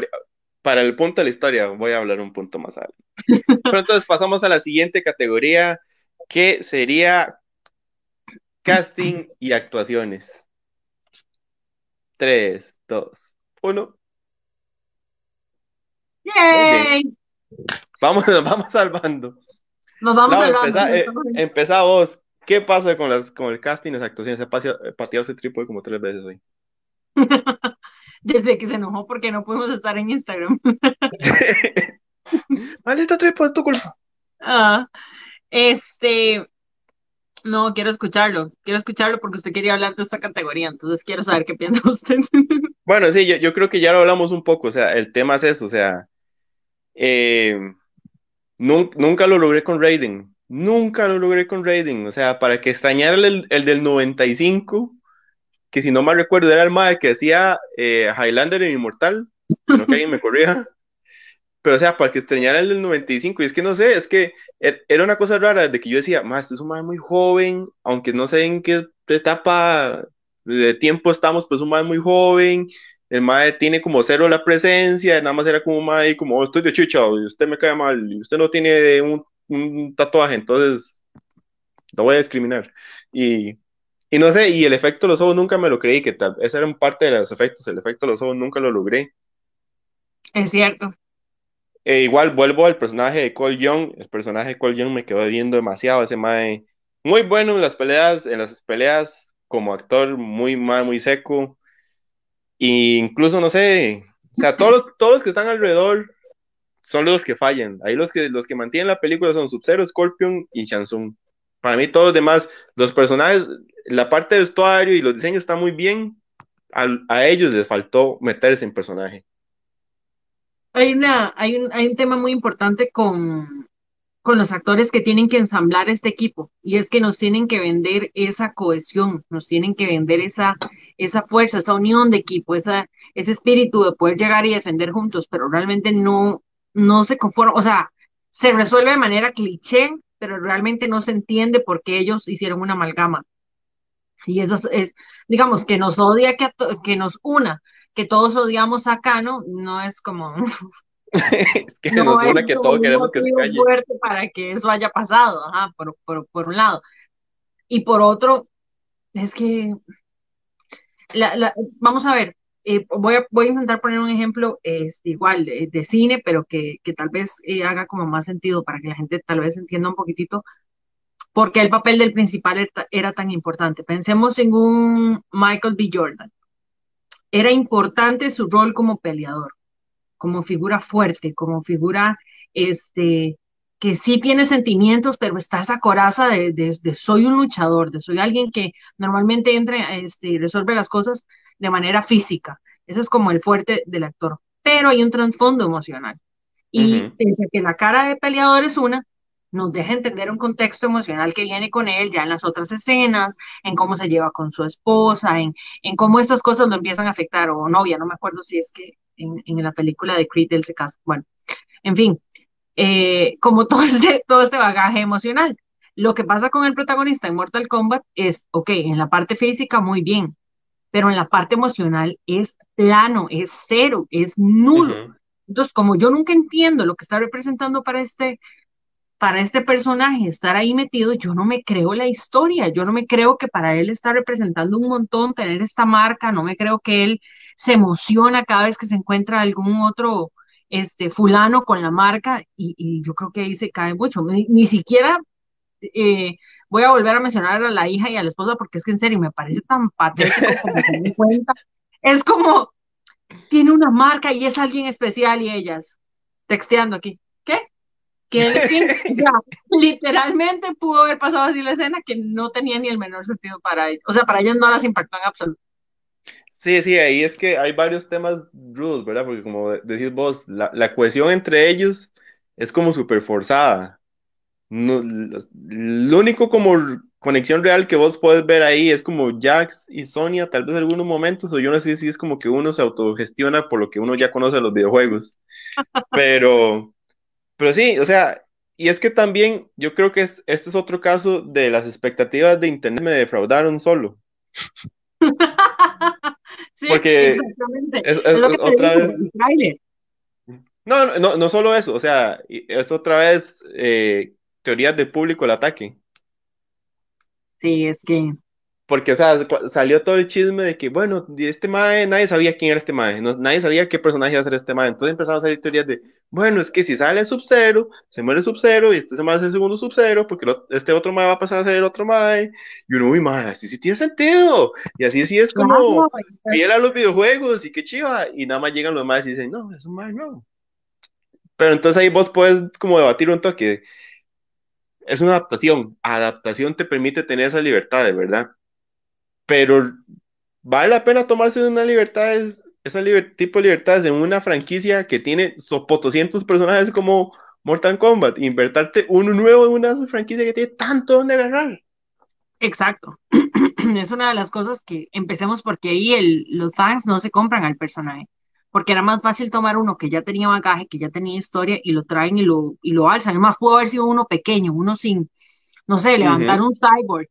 para el punto de la historia voy a hablar un punto más adelante. Pero entonces pasamos a la siguiente categoría, que sería casting y actuaciones. Tres, dos, uno. ¡yay! Vamos, vamos salvando. Nos vamos Lau, salvando. empezá, eh, empezá vos. ¿Qué pasa con las, con el casting y las actuaciones? He he pateado ese trípode como tres veces hoy. Desde que se enojó porque no pudimos estar en Instagram. Maldito trípode, es tu culpa. Ah, este, no, quiero escucharlo, quiero escucharlo porque usted quería hablar de esta categoría, entonces quiero saber qué piensa usted. Bueno, sí, yo, creo que ya lo hablamos un poco. O sea, el tema es eso. O sea, eh, nun- nunca lo logré con Raiden. nunca lo logré con Raiden. O sea, para que extrañara el, el del 95, que si no mal recuerdo era el mae que decía eh, Highlander en Inmortal, no que alguien me corría. Pero, o sea, para que extrañara el del 95, y es que no sé, es que er, era una cosa rara de que yo decía, más, este es un mae muy joven, aunque no sé en qué etapa de tiempo estamos, pues un mae muy joven, el mae tiene como cero la presencia, nada más era como un mae como, oh, estoy de chicha, y usted me cae mal, y usted no tiene un, un tatuaje, entonces lo voy a discriminar. Y, y, no sé, y el efecto de los ojos nunca me lo creí, que tal, ese era un parte de los efectos, el efecto de los ojos nunca lo logré. Es cierto. E igual vuelvo al personaje de Cole Young, el personaje de Cole Young me quedó viendo demasiado, ese mae, muy bueno en las peleas, en las peleas como actor, muy mal, muy seco, e incluso, no sé, o sea, todos todos los que están alrededor son los que fallan. Ahí los que, los que mantienen la película son Sub-Zero, Scorpion y Shansung. Para mí, todos los demás, los personajes, la parte de vestuario y los diseños están muy bien. A ellos les faltó meterse en personaje. Hay, una, hay, un, hay un tema muy importante con, con los actores que tienen que ensamblar este equipo y es que nos tienen que vender esa cohesión, nos tienen que vender esa, esa fuerza, esa unión de equipo, esa, ese espíritu de poder llegar y defender juntos, pero realmente no, no se conforma, o sea, se resuelve de manera cliché, pero realmente no se entiende por qué ellos hicieron una amalgama. Y eso es, digamos, que nos odia, que, que nos una, que todos odiamos a Cano, no es como... es que no nos une que todos queremos que se calle. fuerte para que eso haya pasado, ajá, por, por, por un lado. Y por otro, es que, la, la, vamos a ver, eh, voy, a, voy a intentar poner un ejemplo este, igual de, de, cine, pero que, que tal vez eh, haga como más sentido para que la gente tal vez entienda un poquitito por qué el papel del principal era, tan importante. Pensemos en un Michael B. Jordan. Era importante su rol como peleador, como figura fuerte, como figura este, que sí tiene sentimientos, pero está esa coraza de, de, de, soy un luchador, de soy alguien que normalmente entra este, y resuelve las cosas de manera física. Eso es como el fuerte del actor. Pero hay un trasfondo emocional. Y uh -huh. pese a que la cara de peleador es una, nos deja entender un contexto emocional que viene con él ya en las otras escenas, en cómo se lleva con su esposa, en, en cómo estas cosas lo empiezan a afectar, o novia, no me acuerdo si es que en, en la película de Creed él se casa. Bueno, en fin, eh, como todo este, todo este bagaje emocional. Lo que pasa con el protagonista en Mortal Kombat es, ok, en la parte física muy bien, pero en la parte emocional es plano, es cero, es nulo. Uh -huh. Entonces, como yo nunca entiendo lo que está representando para este, para este personaje estar ahí metido, yo no me creo la historia, yo no me creo que para él está representando un montón tener esta marca, no me creo que él se emociona cada vez que se encuentra algún otro este fulano con la marca y, y yo creo que ahí se cae mucho, ni, ni siquiera eh, voy a volver a mencionar a la hija y a la esposa porque es que en serio me parece tan patético como se me cuenta. Es como, tiene una marca y es alguien especial y ellas, texteando aquí, Que él, o sea, literalmente pudo haber pasado así la escena que no tenía ni el menor sentido para ellos. O sea, para ellos no las impactó en absoluto. Sí, sí, ahí es que hay varios temas rudos, ¿verdad? Porque como decís vos, la, la cohesión entre ellos es como súper forzada no, lo único como conexión real que vos podés ver ahí es como Jax y Sonia, tal vez en algunos momentos, o yo no sé si es como que uno se autogestiona por lo que uno ya conoce de los videojuegos. Pero, pero sí, o sea, y es que también yo creo que es, este es otro caso de las expectativas de Internet me defraudaron solo. sí, Porque exactamente. Es, es, es lo que otra vez. No, no, no solo eso, o sea, es otra vez eh, teorías de público el ataque. Sí, es que. Porque, o sea, salió todo el chisme de que, bueno, este mae, nadie sabía quién era este mae, no, nadie sabía qué personaje iba a ser este mae. Entonces empezaron a salir teorías de, bueno, es que si sale Sub-Zero, se muere Sub-Zero y este se muere el segundo Sub-Zero, porque lo, este otro mae va a pasar a ser el otro mae. Y uno, uy, mae, así sí tiene sentido. Y así sí es como fiel a los videojuegos y qué chiva. Y nada más llegan los maes y dicen, no, es un mae nuevo. Pero entonces ahí vos puedes como debatir un toque es una adaptación. Adaptación te permite tener esa libertad, de verdad. Pero vale la pena tomarse una libertad, esa liber tipo de libertades en una franquicia que tiene sopotoscientos personajes como Mortal Kombat, invertarte uno nuevo en una franquicia que tiene tanto donde agarrar. Exacto. es una de las cosas que empecemos porque ahí el, los fans no se compran al personaje. Porque era más fácil tomar uno que ya tenía bagaje, que ya tenía historia, y lo traen y lo, y lo alzan. Además, pudo haber sido uno pequeño, uno sin, no sé, levantar un cyborg,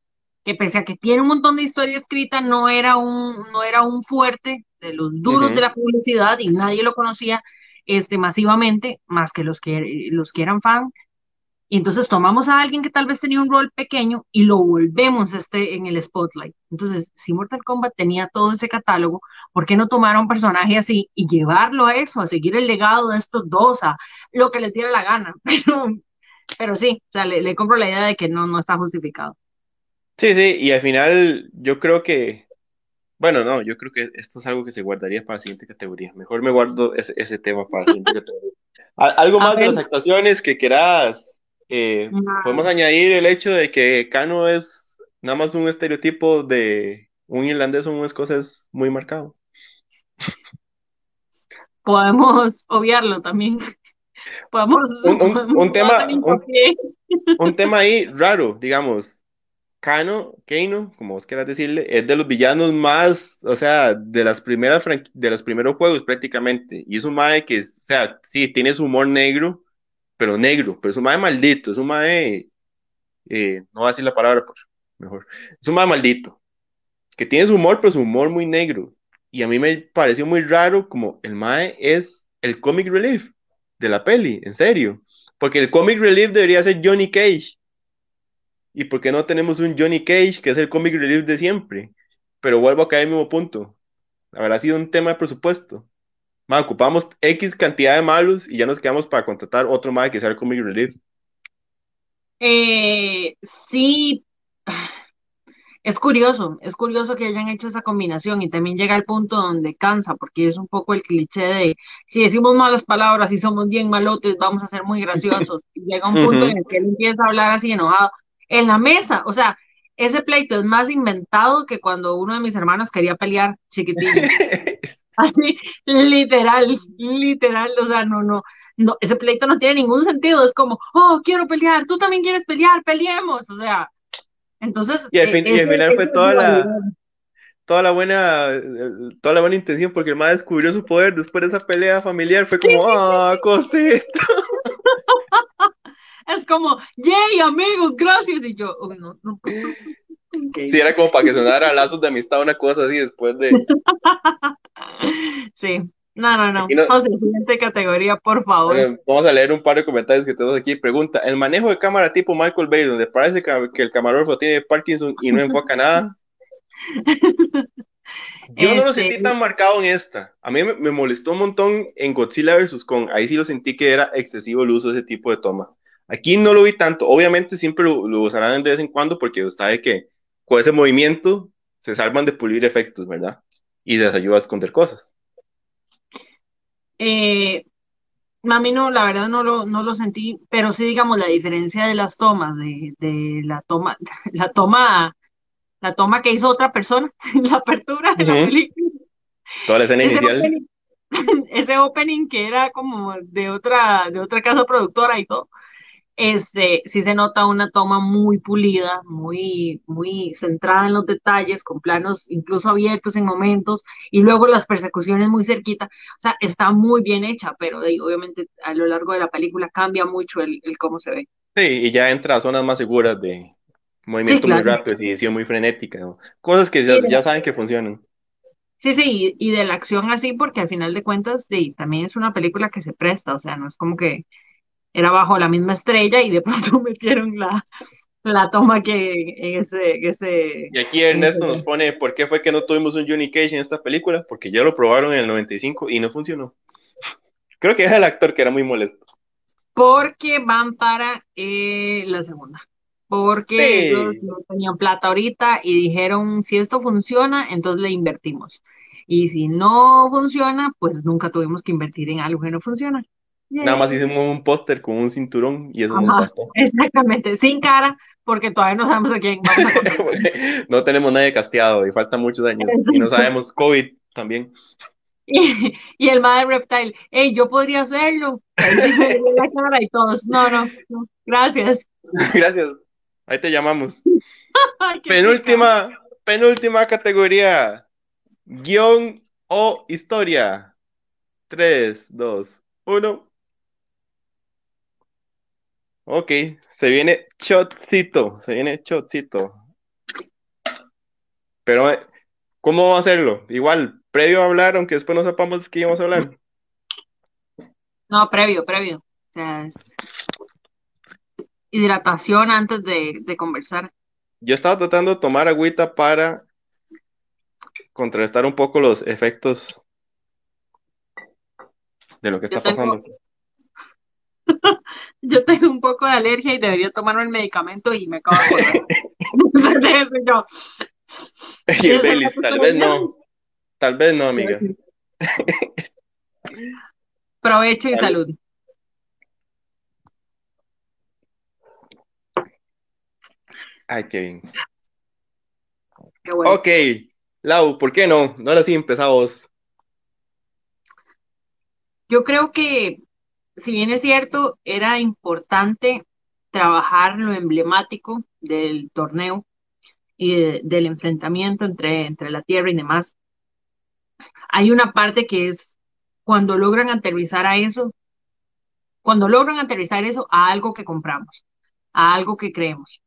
que pese a que tiene un montón de historia escrita, no era un, no era un fuerte de los duros de la publicidad y nadie lo conocía este, masivamente, más que los que, los que eran fans y entonces tomamos a alguien que tal vez tenía un rol pequeño y lo volvemos este en el spotlight. Entonces, si Mortal Kombat tenía todo ese catálogo, ¿por qué no tomar a un personaje así y llevarlo a eso, a seguir el legado de estos dos, a lo que le diera la gana? Pero, pero sí, o sea, le, compro la idea de que no, no está justificado. Sí, sí, y al final yo creo que, bueno, no, yo creo que esto es algo que se guardaría para la siguiente categoría. Mejor me guardo ese, tema para la siguiente categoría. ¿Algo más de las actuaciones que quieras eh, podemos añadir el hecho de que Cano es nada más un estereotipo de un irlandés o un escocés muy marcado. Podemos obviarlo también. Podemos, un, tema, un, tema ahí raro, digamos. Cano, Keino, como vos quieras decirle, es de los villanos más, o sea, de las primeras de los primeros juegos prácticamente. Y es un mae que, o sea, sí, tiene su humor negro, pero negro, pero es un mae maldito, es un mae, eh, no voy a decir la palabra, por mejor, es un mae maldito, que tiene su humor, pero su humor muy negro. Y a mí me pareció muy raro como el mae es el comic relief de la peli, en serio. Porque el comic relief debería ser Johnny Cage. ¿Y por qué no tenemos un Johnny Cage que es el comic relief de siempre? Pero vuelvo a caer al mismo punto. Habrá sido un tema de presupuesto ocupamos X cantidad de malos y ya nos quedamos para contratar otro más que sea el Comic Relief. Eh, sí, es curioso, es curioso que hayan hecho esa combinación y también llega al punto donde cansa, porque es un poco el cliché de si decimos malas palabras y somos bien malotes, vamos a ser muy graciosos. Y llega un punto en el que él empieza a hablar así enojado en la mesa, o sea, ese pleito es más inventado que cuando uno de mis hermanos quería pelear chiquitillo. Así, literal, literal, o sea, no, no, no, ese pleito no tiene ningún sentido, es como, oh, quiero pelear, tú también quieres pelear, peleemos, o sea, entonces... Y al, e, final fue toda la, toda la buena, toda la buena intención, porque el más descubrió su poder después de esa pelea familiar, fue como, ah, cosita. Es como, yay, amigos, gracias. Y yo, no, no. Sí, era como para que sonara lazos de amistad, una cosa así después de. sí, no, no, no. Vamos a la siguiente categoría, por favor. vamos a leer un par de comentarios que tenemos aquí. Pregunta: ¿el manejo de cámara tipo Michael Bay, donde parece que el camarógrafo tiene Parkinson y no enfoca nada? Yo no lo sentí este, tan marcado en esta. A mí me, molestó un montón en Godzilla vs. Kong. Ahí sí lo sentí que era excesivo el uso de ese tipo de toma. Aquí no lo vi tanto. Obviamente siempre lo, usarán de vez en cuando porque sabe que con ese movimiento se salvan de pulir efectos, ¿verdad? Y les ayuda a esconder cosas. Eh, a mí no, la verdad no lo, no lo sentí, pero sí digamos la diferencia de las tomas, de, la toma, la toma, la toma que hizo otra persona, la apertura de la película. Toda la escena inicial. ese opening que era como de otra, de otra casa productora y todo este, sí se nota una toma muy pulida, muy, muy centrada en los detalles, con planos incluso abiertos en momentos, y luego las persecuciones muy cerquita. O sea, está muy bien hecha, pero obviamente a lo largo de la película cambia mucho el, cómo se ve. Sí, y ya entra a zonas más seguras de movimiento muy rápido y edición muy frenética, cosas que ya, saben que funcionan. Sí, sí, y, de la acción así, porque al final de cuentas de, también es una película que se presta, o sea, no es como que era bajo la misma estrella y de pronto metieron la, la toma que en ese, ese... Y aquí Ernesto nos pone, ¿por qué fue que no tuvimos un Johnny Cage en esta película? Porque ya lo probaron en el 95 y no funcionó. Creo que era el actor que era muy molesto. Porque van para eh, la segunda. Porque ellos no tenían plata ahorita y dijeron, si esto funciona, entonces le invertimos. Y si no funciona, pues nunca tuvimos que invertir en algo que no funciona. Nada más hicimos un póster con un cinturón y eso nos bastó. Exactamente, sin cara, porque todavía no sabemos a quién vamos a No tenemos nadie casteado y faltan muchos años. Y no sabemos COVID también. Y, el madre reptile, hey, yo podría hacerlo. La cara y todos, no, no, no, gracias. Gracias, ahí te llamamos. penúltima, penúltima categoría, guion o historia. 3, 2, 1. Ok, se viene shotcito, se viene shotcito. Pero, ¿cómo va a hacerlo? Igual, previo a hablar, aunque después no sepamos de qué íbamos a hablar. No, previo, previo. O sea, es hidratación antes de, conversar. Yo estaba tratando de tomar agüita para contrarrestar un poco los efectos de lo que está pasando. Yo tengo un poco de alergia y debería tomarme el medicamento y me acabo de eso yo. tal vez no. Tal vez no, amiga. Provecho y salud. Ay, qué bien. Ok, Lau, ¿por qué no? No ahora sí empezamos. Yo creo que, si bien es cierto, era importante trabajar lo emblemático del torneo y del enfrentamiento entre, entre la Tierra y demás, hay una parte que es cuando logran aterrizar a eso, cuando logran aterrizar eso a algo que compramos, a algo que creemos.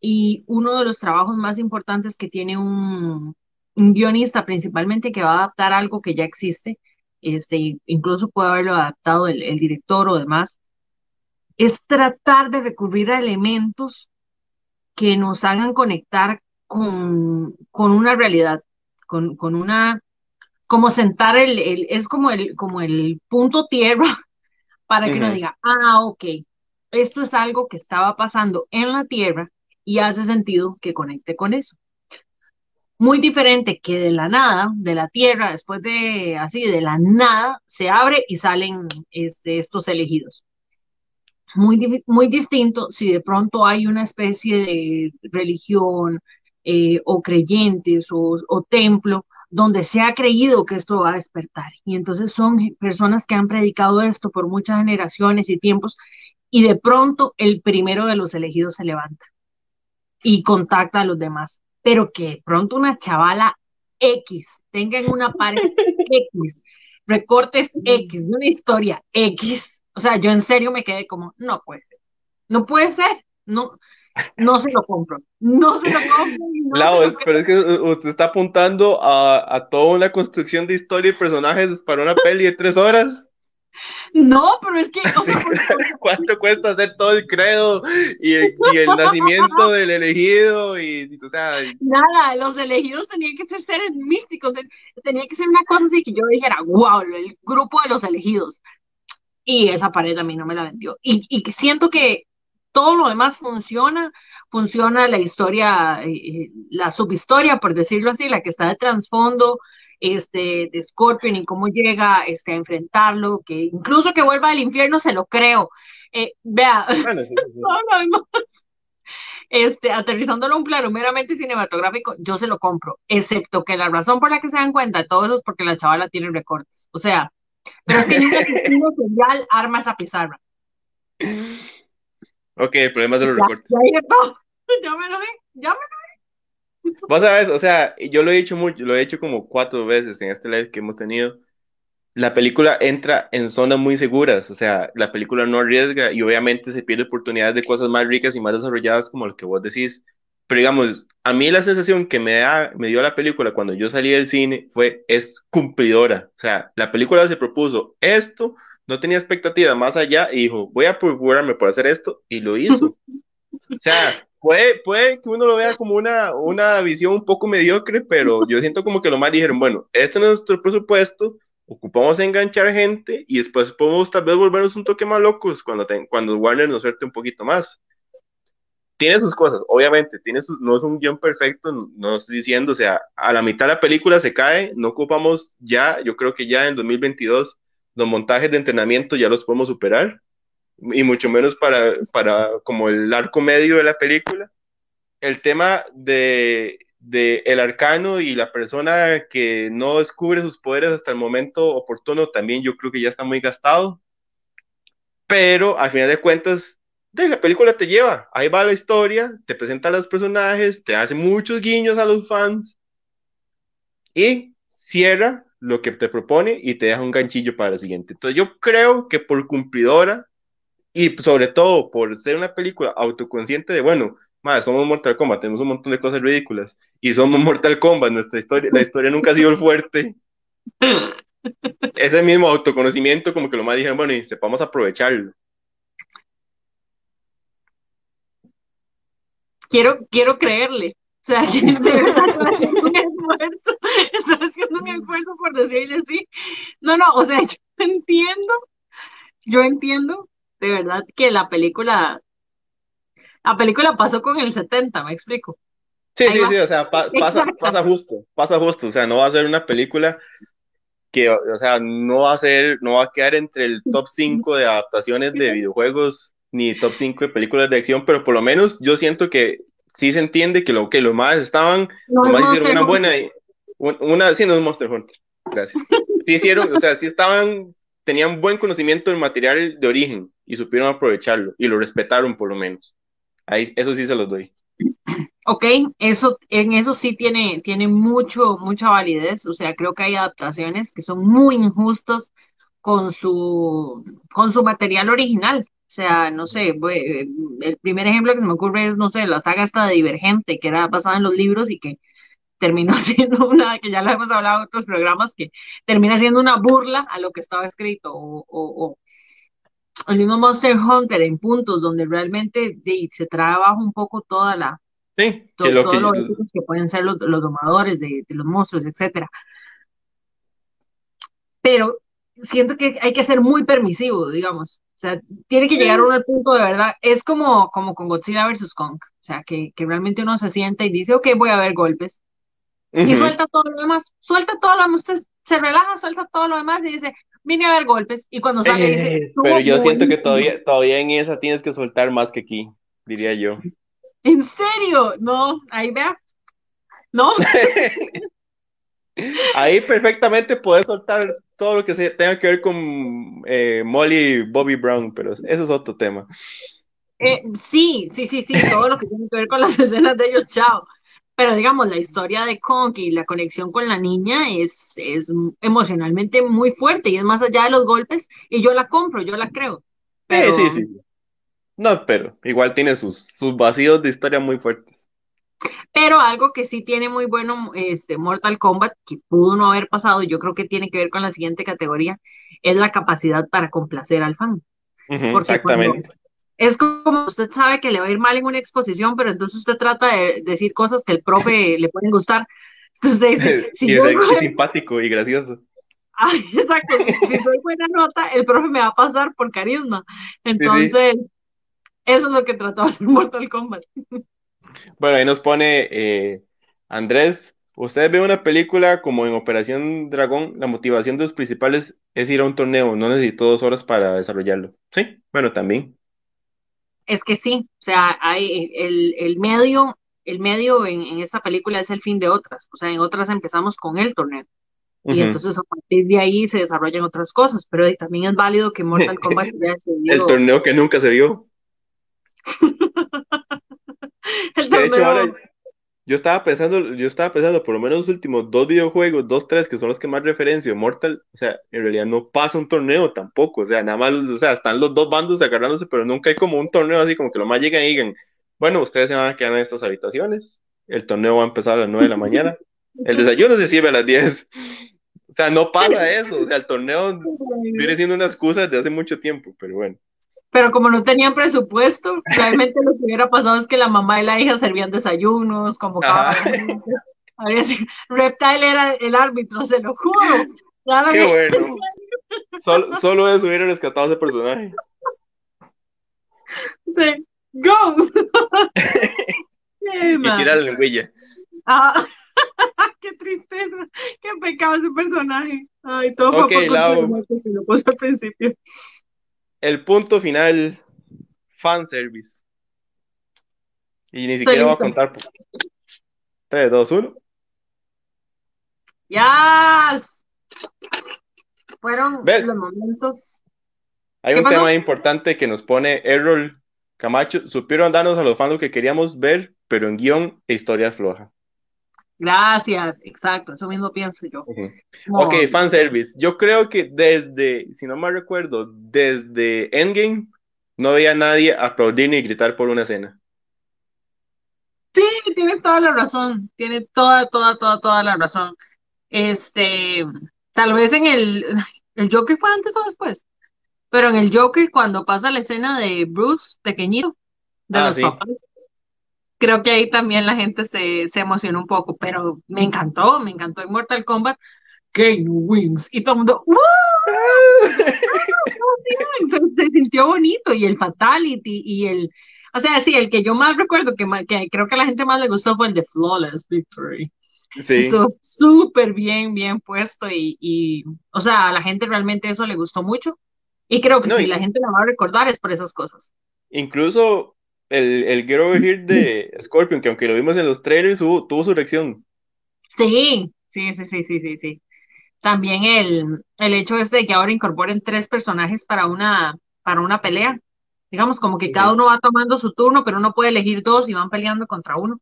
Y uno de los trabajos más importantes que tiene un, guionista principalmente que va a adaptar algo que ya existe, este, incluso puede haberlo adaptado el, el director o demás, es tratar de recurrir a elementos que nos hagan conectar con, con una realidad, con, con una como sentar el, es como el, como el punto tierra para que uno diga, ah, ok, esto es algo que estaba pasando en la tierra y hace sentido que conecte con eso. Muy diferente que de la nada, de la tierra, después de así, de la nada, se abre y salen este, estos elegidos. Muy, muy distinto si de pronto hay una especie de religión eh, o creyentes o, o templo donde se ha creído que esto va a despertar. Y entonces son personas que han predicado esto por muchas generaciones y tiempos, y de pronto el primero de los elegidos se levanta y contacta a los demás. Pero que pronto una chavala X tenga en una pared X, recortes X, de una historia X. O sea, yo en serio me quedé como, no puede ser, no puede ser, no, no se lo compro. No se lo compro. No pero es que usted está apuntando a, toda una construcción de historia y personajes para una peli de tres horas. No, pero es que. ¿Cuánto cuesta hacer todo el credo y el, nacimiento del elegido? Y, o sea, Nada, los elegidos tenían que ser seres místicos. Tenía que ser una cosa así que yo dijera, wow, el grupo de los elegidos. Y esa pared a mí no me la vendió. Y, y siento que todo lo demás funciona, funciona la historia, eh, eh, la subhistoria, por decirlo así, la que está de trasfondo este, de Scorpion y cómo llega este, a enfrentarlo, que incluso que vuelva al infierno se lo creo. Eh, vea, todo lo este, aterrizándolo a un plano meramente cinematográfico, yo se lo compro, excepto que la razón por la que se dan cuenta de todo eso es porque la chavala tiene recortes. O sea, pero es que ni un serial arma esa pizarra. Ok, el problema es de los recortes. Ya, me lo vi, ya me lo vi. Vos sabes, o sea, yo lo he dicho mucho, lo he hecho como cuatro veces en este live que hemos tenido. La película entra en zonas muy seguras, o sea, la película no arriesga y obviamente se pierde oportunidades de cosas más ricas y más desarrolladas como lo que vos decís. Pero digamos, a mí la sensación que me, da, me dio la película cuando yo salí del cine fue, es cumplidora. O sea, la película se propuso esto, no tenía expectativa más allá y dijo, voy a procurarme por hacer esto y lo hizo. o sea, puede, puede que uno lo vea como una, una visión un poco mediocre, pero yo siento como que lo más dijeron, bueno, este es nuestro presupuesto, ocupamos enganchar gente y después podemos tal vez volvernos un toque más locos cuando, cuando Warner nos suelte un poquito más. Tiene sus cosas, obviamente, tiene no es un guion perfecto, no estoy diciendo, o sea, a la mitad de la película se cae, no ocupamos ya, yo creo que ya en 2022 los montajes de entrenamiento ya los podemos superar, y mucho menos para, para como el arco medio de la película. El tema de, de el arcano y la persona que no descubre sus poderes hasta el momento oportuno también yo creo que ya está muy gastado. Pero al final de cuentas, de la película te lleva, ahí va la historia, te presenta a los personajes, te hace muchos guiños a los fans y cierra lo que te propone y te deja un ganchillo para la siguiente. Entonces yo creo que por cumplidora y sobre todo por ser una película autoconsciente de, bueno, madre, somos Mortal Kombat, tenemos un montón de cosas ridículas y somos Mortal Kombat, nuestra historia, la historia nunca ha sido el fuerte. Ese mismo autoconocimiento como que lo más dijeron, bueno, y sepamos aprovecharlo. Quiero, quiero creerle. O sea, que de verdad estoy haciendo un esfuerzo, estoy haciendo esfuerzo por decirle así. No, no, o sea, yo entiendo, yo entiendo de verdad que la película, la película pasó con el 70, me explico. Sí, sí, sí, o sea, pasa, pasa justo, pasa justo, o sea, no va a ser una película que, o sea, no va a ser, no va a quedar entre el top 5 de adaptaciones de videojuegos ni top 5 de películas de acción, pero por lo menos yo siento que sí se entiende que lo que los más estaban, no los más hicieron una buena, una, sí, no es Monster Hunter, gracias. Sí hicieron, o sea, sí estaban, tenían buen conocimiento del material de origen y supieron aprovecharlo y lo respetaron por lo menos. Ahí, eso sí se los doy. Ok, eso, en eso sí tiene, tiene mucho, mucha validez. O sea, creo que hay adaptaciones que son muy injustas con su, con su material original. O sea, no sé, el primer ejemplo que se me ocurre es, no sé, la saga esta de Divergente, que era basada en los libros y que terminó siendo una, que ya lo hemos hablado en otros programas, que termina siendo una burla a lo que estaba escrito, o, o, el mismo Monster Hunter en puntos donde realmente se trae abajo un poco toda la, Sí, que lo que... que pueden ser los, los domadores de, de, los monstruos, etcétera. Pero siento que hay que ser muy permisivo, digamos. O sea, tiene que llegar a un punto de verdad. Es como, como con Godzilla vs. Kong. O sea, que, que realmente uno se sienta y dice, ok, voy a ver golpes. Y suelta todo lo demás. Suelta todo lo demás. Se relaja, suelta todo lo demás y dice, vine a ver golpes. Y cuando sale, dice. Eh, pero yo siento que todavía, todavía en esa tienes que soltar más que aquí, diría yo. ¿En serio? No, ahí vea. No. ahí perfectamente puedes soltar todo lo que se tenga que ver con eh, Molly y Bobby Brown, pero eso es otro tema. Eh, sí, sí, sí, sí, todo lo que tiene que ver con las escenas de ellos, chao. Pero digamos, la historia de Kong y la conexión con la niña es, es emocionalmente muy fuerte y es más allá de los golpes y yo la compro, yo la creo. Sí, sí, sí. No, pero igual tiene sus, sus vacíos de historia muy fuertes. Pero algo que sí tiene muy bueno este Mortal Kombat, que pudo no haber pasado, yo creo que tiene que ver con la siguiente categoría, es la capacidad para complacer al fan. exactamente. Es como usted sabe que le va a ir mal en una exposición, pero entonces usted trata de decir cosas que el profe le pueden gustar. Entonces usted dice, si y es, simpático y gracioso. exacto. si doy buena nota, el profe me va a pasar por carisma. Entonces, eso es lo que trató de hacer Mortal Kombat. Bueno, ahí nos pone eh, Andrés, usted ve una película como en Operación Dragón, la motivación de los principales es ir a un torneo, no necesito dos horas para desarrollarlo. Sí, bueno, también. Es que sí, o sea, hay el, el medio, el medio en, en esa película es el fin de otras, o sea, en otras empezamos con el torneo. Y entonces a partir de ahí se desarrollan otras cosas, pero también es válido que Mortal Kombat ya se El torneo que nunca se vio. de hecho, ahora yo estaba pensando, yo estaba pensando, por lo menos los últimos dos videojuegos, dos, tres, que son los que más referencio, Mortal, o sea, en realidad no pasa un torneo tampoco, o sea, nada más, o sea, están los dos bandos agarrándose, pero nunca hay como un torneo así, como que lo más llegan y digan, bueno, ustedes se van a quedar en estas habitaciones, el torneo va a empezar a las nueve de la mañana, el desayuno se sirve a las 10. O sea, no pasa eso, o sea, el torneo viene siendo una excusa desde hace mucho tiempo, pero bueno pero como no tenían presupuesto, realmente lo que hubiera pasado es que la mamá y la hija servían desayunos, como cada Reptile era el árbitro, se lo juro. Qué bueno. Solo, solo eso hubiera rescatado a ese personaje. Sí. ¡Go! y tirar la lengüilla. Ah, qué tristeza, qué pecado ese personaje. Ay, todo fue okay, Lau. que lo puso al principio el punto final, fanservice. Y ni siquiera voy a contar. 3, 2, 1. ¡Ya! Fueron los momentos. Hay un tema importante que nos pone Errol Camacho. Supieron darnos a los fans lo que queríamos ver, pero en guion e historia floja. Gracias, exacto, eso mismo pienso yo. Ok, fanservice. Yo creo que desde, si no me recuerdo, desde Endgame no había nadie aplaudir ni gritar por una escena. Sí, tiene toda la razón, tiene toda, toda, toda, toda la razón. Este, tal vez en el, el Joker fue antes o después, pero en el Joker cuando pasa la escena de Bruce pequeñito, de ah, los papás, creo que ahí también la gente se, se emocionó un poco, pero me encantó, me encantó en Mortal Kombat. Kane wins y todo el mundo se sintió bonito y el fatality y el o sea sí el que yo más recuerdo que, que creo que a la gente más le gustó fue el de flawless victory sí. estuvo súper bien bien puesto y, y, o sea a la gente realmente eso le gustó mucho y creo que si la gente la va a recordar es por esas cosas incluso el, el Get Over Here de Scorpion, que aunque lo vimos en los trailers, tuvo su reacción. Sí, sí, sí, sí, sí, sí, sí. También el, el hecho es de que ahora incorporen tres personajes para una, para una pelea. Digamos, como que cada uno va tomando su turno, pero uno puede elegir dos y van peleando contra uno,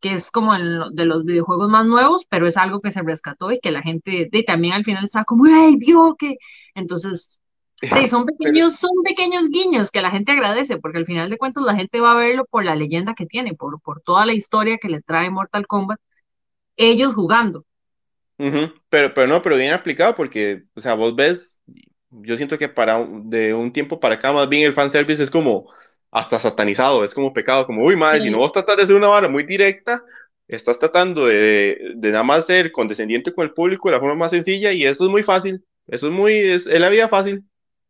que es como el, de los videojuegos más nuevos, pero es algo que se rescató y que la gente de, también al final está como, ¡ay, vio que! Entonces, Sí, son pequeños, son pequeños guiños que la gente agradece, porque al final de cuentas la gente va a verlo por la leyenda que tiene, por, por toda la historia que les trae Mortal Kombat, ellos jugando. pero, pero no, pero bien aplicado, porque, o sea, vos ves, yo siento que para de un tiempo para acá, más bien el fanservice es como hasta satanizado, es como pecado, como, uy, madre, si no vos tratás de hacer una vara muy directa, estás tratando de, de, nada más ser condescendiente con el público de la forma más sencilla, y eso es muy fácil, eso es muy, es, es la vida fácil.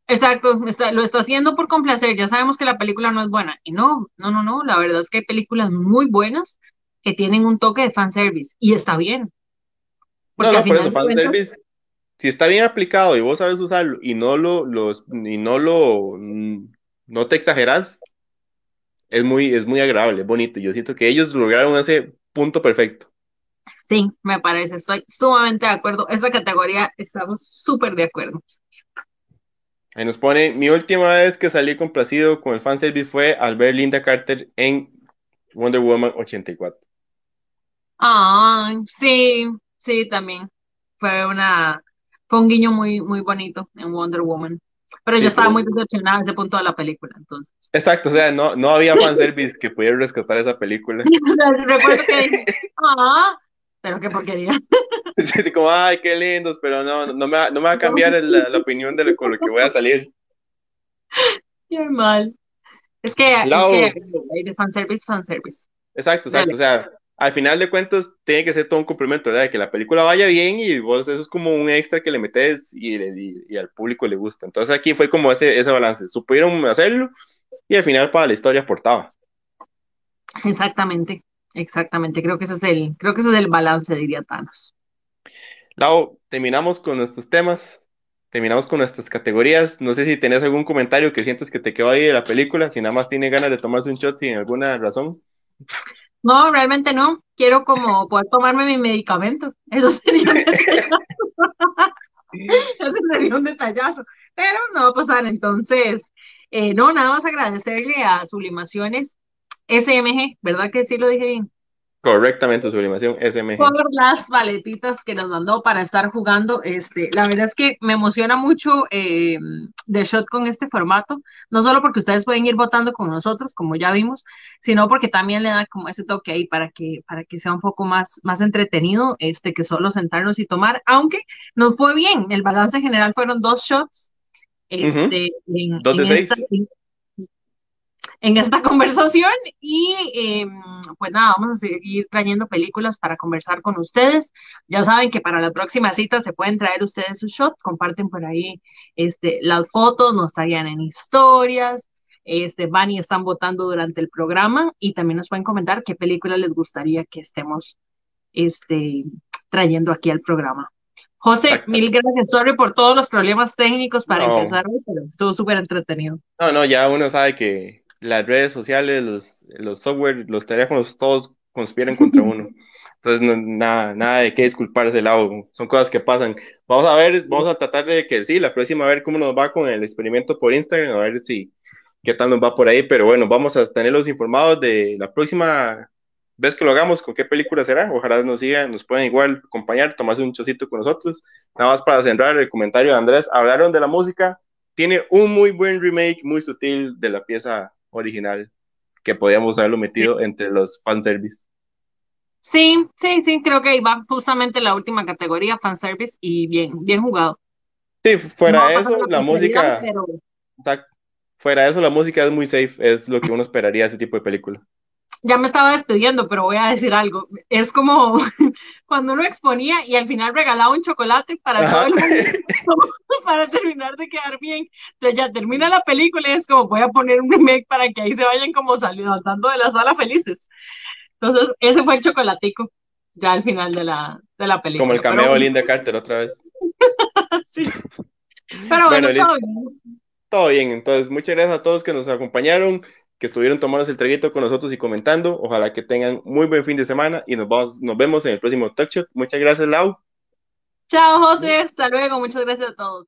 Exacto, lo está haciendo por complacer, ya sabemos que la película no es buena. Y no, no, no, no, la verdad es que hay películas muy buenas que tienen un toque de fanservice y está bien. no, no, por eso, fanservice, si está bien aplicado y vos sabes usarlo y no lo, los, y no lo, no te exageras, es muy, es muy agradable, es bonito. Yo siento que ellos lograron ese punto perfecto. Sí, me parece, estoy sumamente de acuerdo. Esa categoría estamos súper de acuerdo. Ahí nos pone, mi última vez que salí complacido con el fanservice fue al ver Linda Carter en Wonder Woman 84. Ah, sí, sí, también. Fue una, fue un guiño muy, muy bonito en Wonder Woman. Pero yo estaba muy decepcionada en ese punto de la película, entonces. Exacto, o sea, no, no había fanservice que pudiera rescatar esa película. o sea, recuerdo que dije, ah, pero qué porquería. Sí, como, ay, qué lindos, pero no, no me, va, no me va a cambiar la, la, opinión de lo, con lo que voy a salir. Qué mal. Es que, es que de fanservice, fanservice. Exacto, exacto. O sea, al final de cuentas tiene que ser todo un complemento, ¿verdad? De que la película vaya bien y vos eso es como un extra que le metes y, y, y al público le gusta. Entonces aquí fue como ese, ese balance. Supieron hacerlo y al final para la historia aportaba. Exactamente. Exactamente, creo que ese es el, creo que ese es el balance, diría Thanos. Lau, terminamos con nuestros temas, terminamos con nuestras categorías. No sé si tenés algún comentario que sientes que te quedó ahí de la película, si nada más tiene ganas de tomarse un shot sin alguna razón. No, realmente no. Quiero como poder tomarme mi medicamento. Eso sería un detallazo. Eso sería un detallazo. Pero no va a pasar. Entonces, eh, no, nada más agradecerle a Sublimaciones SMG, ¿verdad que sí lo dije bien? Correctamente, sublimación SMG. Por las paletitas que nos mandó para estar jugando. Este, la verdad es que me emociona mucho eh, The Shot con este formato, no solo porque ustedes pueden ir votando con nosotros, como ya vimos, sino porque también le da como ese toque ahí para que, para que sea un poco más, más entretenido este, que solo sentarnos y tomar, aunque nos fue bien. El balance general fueron dos shots. Este, dos de seis en esta conversación y em, pues nada, vamos a seguir trayendo películas para conversar con ustedes. Ya saben que para la próxima cita se pueden traer ustedes su shot, comparten por ahí este, las fotos, nos traían en historias, este, van y están votando durante el programa y también nos pueden comentar qué película les gustaría que estemos este, trayendo aquí al programa. José, mil gracias. Sorry por todos los problemas técnicos para empezar hoy, pero estuvo súper entretenido. No, no, ya uno sabe que las redes sociales, los, los software, los teléfonos, todos conspiran contra uno. Entonces, nada, nada de qué disculparse, lado. Son cosas que pasan. Vamos a ver, vamos a tratar de que sí, la próxima a ver cómo nos va con el experimento por Instagram, a ver si qué tal nos va por ahí. Pero bueno, vamos a tenerlos informados de la próxima vez que lo hagamos, con qué película será. Ojalá nos sigan, nos puedan igual acompañar, tomarse un chocito con nosotros. Nada más para centrar el comentario de Andrés, hablaron de la música. Tiene un muy buen remake, muy sutil de la pieza original, que podíamos haberlo metido entre los fanservice. Sí, sí, sí, creo que va justamente la última categoría, fanservice, y bien, bien jugado. Sí, fuera de eso, la música. Fuera de eso, la música es muy safe, es lo que uno esperaría de ese tipo de película ya me estaba despidiendo, pero voy a decir algo. Es como cuando uno exponía y al final regalaba un chocolate para todo el mundo, para terminar de quedar bien. Entonces ya termina la película y es como voy a poner un remake para que ahí se vayan como saliendo de la sala felices. Entonces, ese fue el chocolatico, ya al final de la, de la película. Como el cameo de Linda Carter otra vez. sí. Pero bueno, todo bien. Todo bien, entonces muchas gracias a todos que nos acompañaron que estuvieron tomando el traguito con nosotros y comentando. Ojalá que tengan muy buen fin de semana y nos, vamos, nos vemos en el próximo Talk Muchas gracias, Lau. Chao, José. Hasta luego. Muchas gracias a todos.